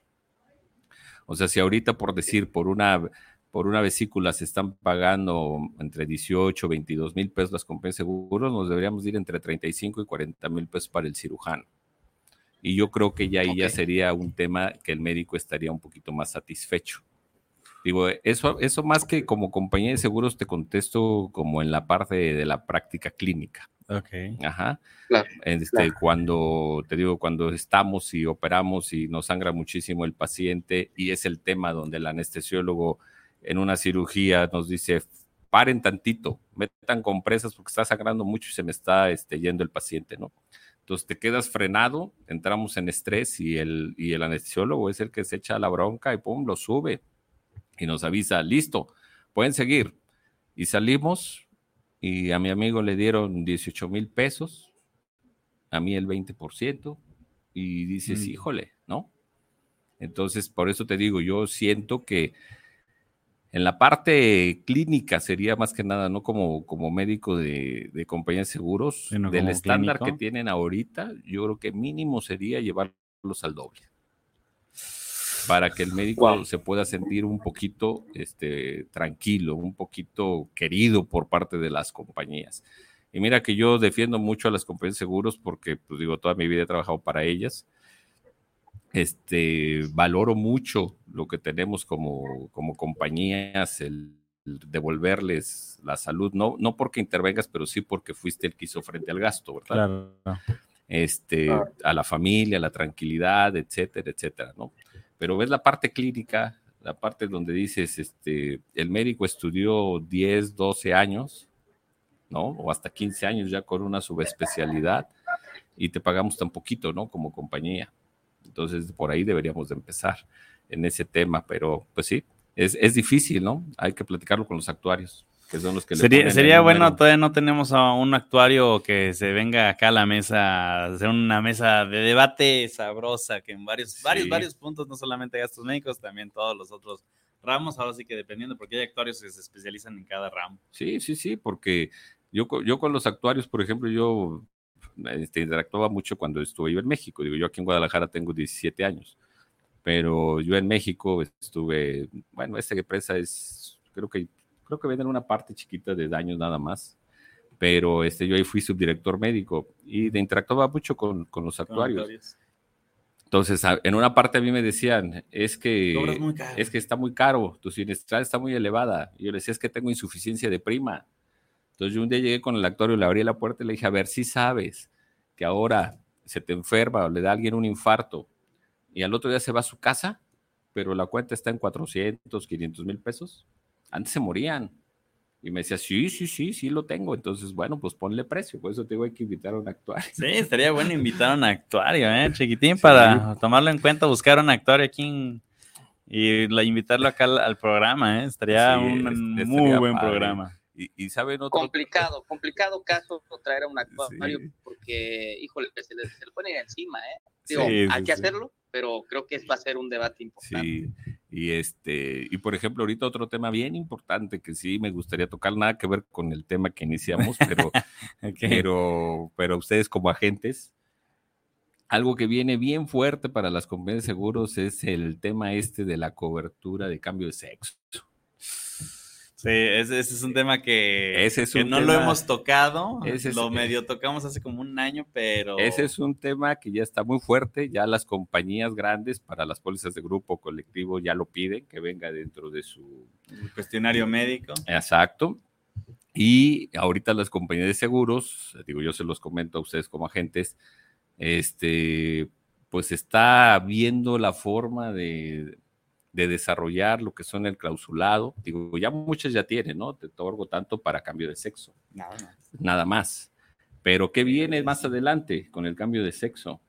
E: O sea, si ahorita por decir, por una, por una vesícula se están pagando entre 18, 22 mil pesos las compañías de seguros, nos deberíamos ir entre 35 y 40 mil pesos para el cirujano. Y yo creo que ya ahí ya sería un tema que el médico estaría un poquito más satisfecho. Digo, eso, eso más que como compañía de seguros te contesto como en la parte de la práctica clínica.
C: Ok.
E: Ajá.
D: Claro,
E: Este,
D: claro.
E: Cuando, te digo, cuando estamos y operamos y nos sangra muchísimo el paciente y es el tema donde el anestesiólogo en una cirugía nos dice, paren tantito, metan compresas porque está sangrando mucho y se me está este, yendo el paciente, ¿no? Entonces te quedas frenado, entramos en estrés y el, y el anestesiólogo es el que se echa la bronca y pum, lo sube y nos avisa, listo, pueden seguir. Y salimos y a mi amigo le dieron 18 mil pesos, a mí el 20%, y dices,
C: Mm.
E: híjole, ¿no? Entonces, por eso te digo, yo siento que en la parte clínica sería más que nada, no como, como médico de, de compañía de seguros, del estándar
C: clínico.
E: que tienen ahorita, yo creo que mínimo sería llevarlos al doble. Para que el médico
D: Wow.
E: se pueda sentir un poquito este, tranquilo, un poquito querido por parte de las compañías. Y mira que yo defiendo mucho a las compañías de seguros porque, pues digo, toda mi vida he trabajado para ellas. Este, valoro mucho lo que tenemos como, como compañías, el, el devolverles la salud, no, no porque intervengas, pero sí porque fuiste el que hizo frente al gasto, ¿verdad?
C: Claro.
E: este,
D: Claro.
E: a la familia, a la tranquilidad, etcétera, etcétera, ¿no? Pero ves la parte clínica, la parte donde dices, este, el médico estudió 10, 12 años, ¿no? O hasta 15 años ya con una subespecialidad y te pagamos tan poquito, ¿no? Como compañía. Entonces, por ahí deberíamos de empezar en ese tema, pero pues sí, es, es difícil, ¿no? Hay que platicarlo con los actuarios, que son los que le
C: Sería,
E: ponen el
C: sería bueno,
E: número.
C: todavía no tenemos a un actuario que se venga acá a la mesa, a hacer una mesa de debate sabrosa, que en varios, varios,
E: Sí.
C: varios puntos, no solamente gastos médicos, también todos los otros ramos, ahora sí que dependiendo, porque hay actuarios que se especializan en cada ramo.
E: Sí, sí, sí, porque yo, yo con los actuarios, por ejemplo, yo este, interactuaba mucho cuando estuve yo en México. Digo, yo aquí en Guadalajara tengo 17 años. pero yo en México estuve, bueno, esta empresa es, creo que, creo que venden una parte chiquita de daños nada más, pero este, yo ahí fui subdirector médico y de interactuaba mucho con, con los actuarios. Entonces, en una parte a mí me decían, es que, es que está muy caro, tu sinestral está muy elevada. Y yo le decía, es que tengo insuficiencia de prima. Entonces, yo un día llegué con el actuario, le abrí la puerta y le dije, a ver, si sabes que ahora se te enferma o le da a alguien un infarto y al otro día se va a su casa, pero la cuenta está en 400, 500 mil pesos. Antes se morían. Y me decía, sí, sí, sí, sí lo tengo. Entonces, bueno, pues ponle precio. Por eso tengo que invitar a un actuario.
C: Sí, estaría bueno invitar a un actuario, ¿eh? Chiquitín, para tomarlo en cuenta, buscar un actuario aquí y la, invitarlo acá al, programa, ¿eh? Estaría un muy buen programa.
E: Y, y saben otro...
D: Complicado, complicado caso traer a un actuario porque, híjole, se le, se le pone encima, ¿eh? Digo, hay que hacerlo, pero creo que va a ser un debate importante.
E: Sí, y este, y por ejemplo, ahorita otro tema bien importante que sí me gustaría tocar, nada que ver con el tema que iniciamos, pero, pero, pero ustedes como agentes, algo que viene bien fuerte para las compañías de seguros es el tema este de la cobertura de cambio de sexo.
C: Sí, ese, es un tema que, no lo hemos tocado. lo medio tocamos hace como un año, pero.
E: Ese es un tema que ya está muy fuerte. Ya las compañías grandes para las pólizas de grupo colectivo ya lo piden, que venga dentro de su
C: cuestionario médico.
E: Exacto. Y ahorita las compañías de seguros, digo, yo se los comento a ustedes como agentes, este, pues está viendo la forma de, de desarrollar lo que son el clausulado. Digo, ya muchos ya tienen, ¿no? Te otorgo tanto para cambio de sexo. Nada más. Nada más. Pero ¿qué viene más adelante con el cambio de sexo?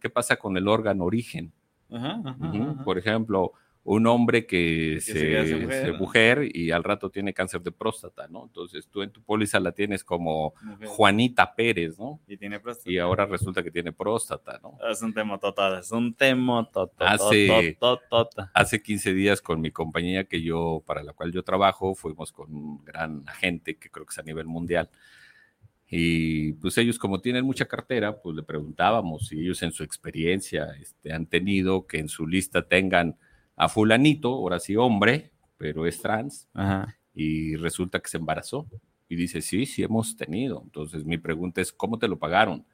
E: ¿Qué pasa con el órgano origen? Por ejemplo, un hombre que, se, mujer, mujer, y al rato tiene cáncer de próstata, ¿no? Entonces tú en tu póliza la tienes como Juanita Pérez, ¿no?
C: Y tiene próstata.
E: Y ahora resulta que tiene próstata, ¿no?
C: Es un tema total, es un tema total.
E: Hace, hace 15 días con mi compañía que yo, para la cual yo trabajo, fuimos con un gran agente que creo que es a nivel mundial. Y pues ellos como tienen mucha cartera, pues le preguntábamos si ellos en su experiencia este, han tenido que en su lista tengan a fulanito, ahora sí hombre, pero es trans, y resulta que se embarazó. Y dice, sí, sí hemos tenido. Entonces mi pregunta es, ¿cómo te lo pagaron?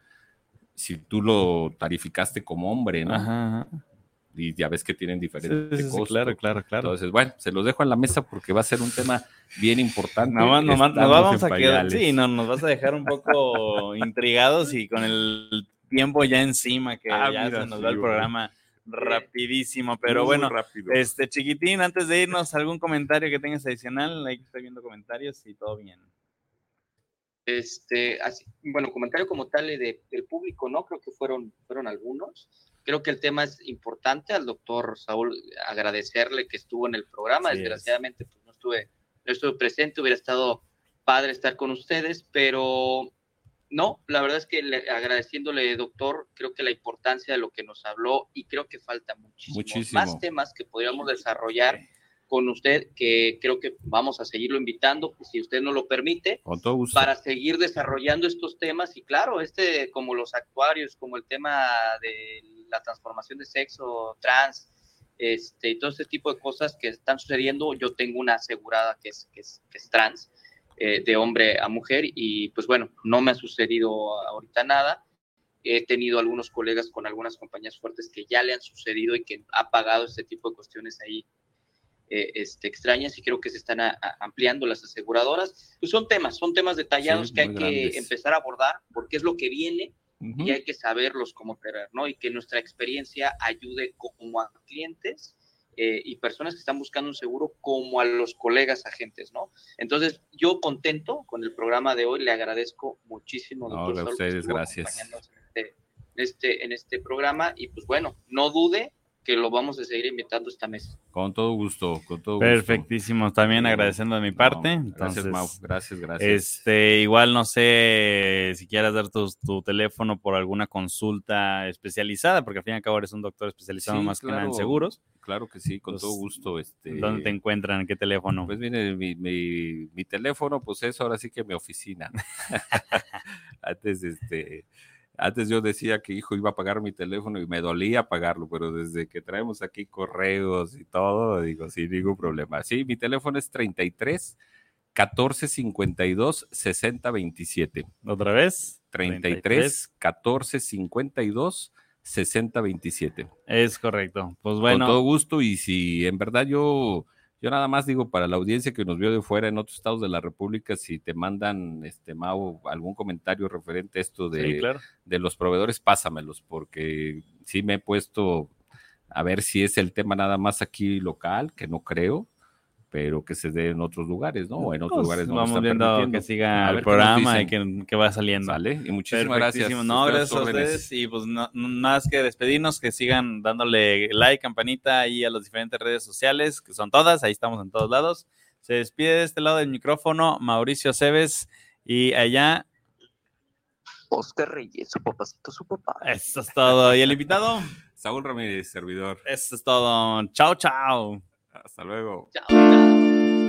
E: Si tú lo tarificaste como hombre, ¿no? Y ya ves que tienen diferentes costos.
C: claro, claro, claro.
E: Entonces, bueno, se los dejo en la mesa porque va a ser un tema bien importante.
C: No, no, nos vamos a quedar, sí, no, nos vas a dejar un poco intrigados y con el tiempo ya encima que ah, ya se nos va el programa rapidísimo, pero bueno, este chiquitín, antes de irnos, algún comentario que tengas adicional, ahí estoy viendo comentarios y todo bien.
D: Este, así, bueno, comentario como tal de, del público, ¿no? Creo que fueron, fueron algunos. Creo que el tema es importante. Al doctor Saúl agradecerle que estuvo en el programa. Desgraciadamente, pues no estuve, no estuve presente, hubiera estado padre estar con ustedes, pero no, la verdad es que agradeciéndole, doctor, creo que la importancia de lo que nos habló y creo que falta muchísimo, más temas que podríamos desarrollar con usted, que creo que vamos a seguirlo invitando, si usted no lo permite, para seguir desarrollando estos temas y claro, este como los actuarios, como el tema de la transformación de sexo trans, este, y todo este tipo de cosas que están sucediendo, yo tengo una asegurada que es, que es, que es trans, eh, de hombre a mujer y pues bueno, no me ha sucedido ahorita nada. He tenido algunos colegas con algunas compañías fuertes que ya le han sucedido y que ha pagado este tipo de cuestiones ahí eh, este, extrañas y creo que se están ampliando las aseguradoras. Pues son temas, son temas detallados que hay que empezar a abordar porque es lo que viene y hay que saberlos cómo operar, ¿no? Y que nuestra experiencia ayude como a clientes eh, y personas que están buscando un seguro como a los colegas agentes, ¿no? Entonces, yo contento con el programa de hoy, le agradezco muchísimo.
E: Doctor a ustedes, gracias.
D: En este, este, en este programa y pues bueno, no dude que lo vamos a seguir invitando esta mes.
E: Con todo gusto, con todo
C: gusto. Perfectísimo, también agradeciendo de mi parte.
E: gracias, Mau, gracias, gracias.
C: Este, igual no sé si quieras dar tu, teléfono por alguna consulta especializada, porque al fin y al cabo eres un doctor especializado más que nada en seguros.
E: Claro que sí, con todo gusto. Este,
C: ¿Dónde te encuentran? ¿Qué teléfono?
E: Pues mire, mi, mi, mi teléfono, pues es ahora sí que mi oficina. Antes, este Antes yo decía que hijo iba a pagar mi teléfono y me dolía pagarlo, pero desde que traemos aquí correos y todo, digo, sin ningún problema. Sí, mi teléfono es 33 14 52 60 27.
C: ¿Otra vez?
E: 33 14 52 60 27.
C: Es correcto. Pues bueno.
E: Con todo gusto y si en verdad yo yo nada más digo para la audiencia que nos vio de fuera en otros estados de la República, si te mandan, este Mau, algún comentario referente a esto de, de los proveedores, pásamelos, porque sí me he puesto a ver si es el tema nada más aquí local, que no creo, pero que se dé en otros lugares, ¿no? O en otros
C: Pues,
E: lugares no
C: vamos viendo que siga
E: A
C: el programa y que, que va saliendo.
E: Vale, y muchísimas gracias.
C: No, gracias a ustedes. Y pues no, más que despedirnos, que sigan dándole like, campanita ahí a las diferentes redes sociales, que son todas, ahí estamos en todos lados. Se despide de este lado del micrófono Mauricio Cebes y allá,
F: Oscar Reyes, su papacito, su papá.
C: eso es todo. Y el invitado,
E: Saúl Ramírez, servidor.
C: eso es todo. Chao, chao.
E: Hasta luego.
D: Chao, chao.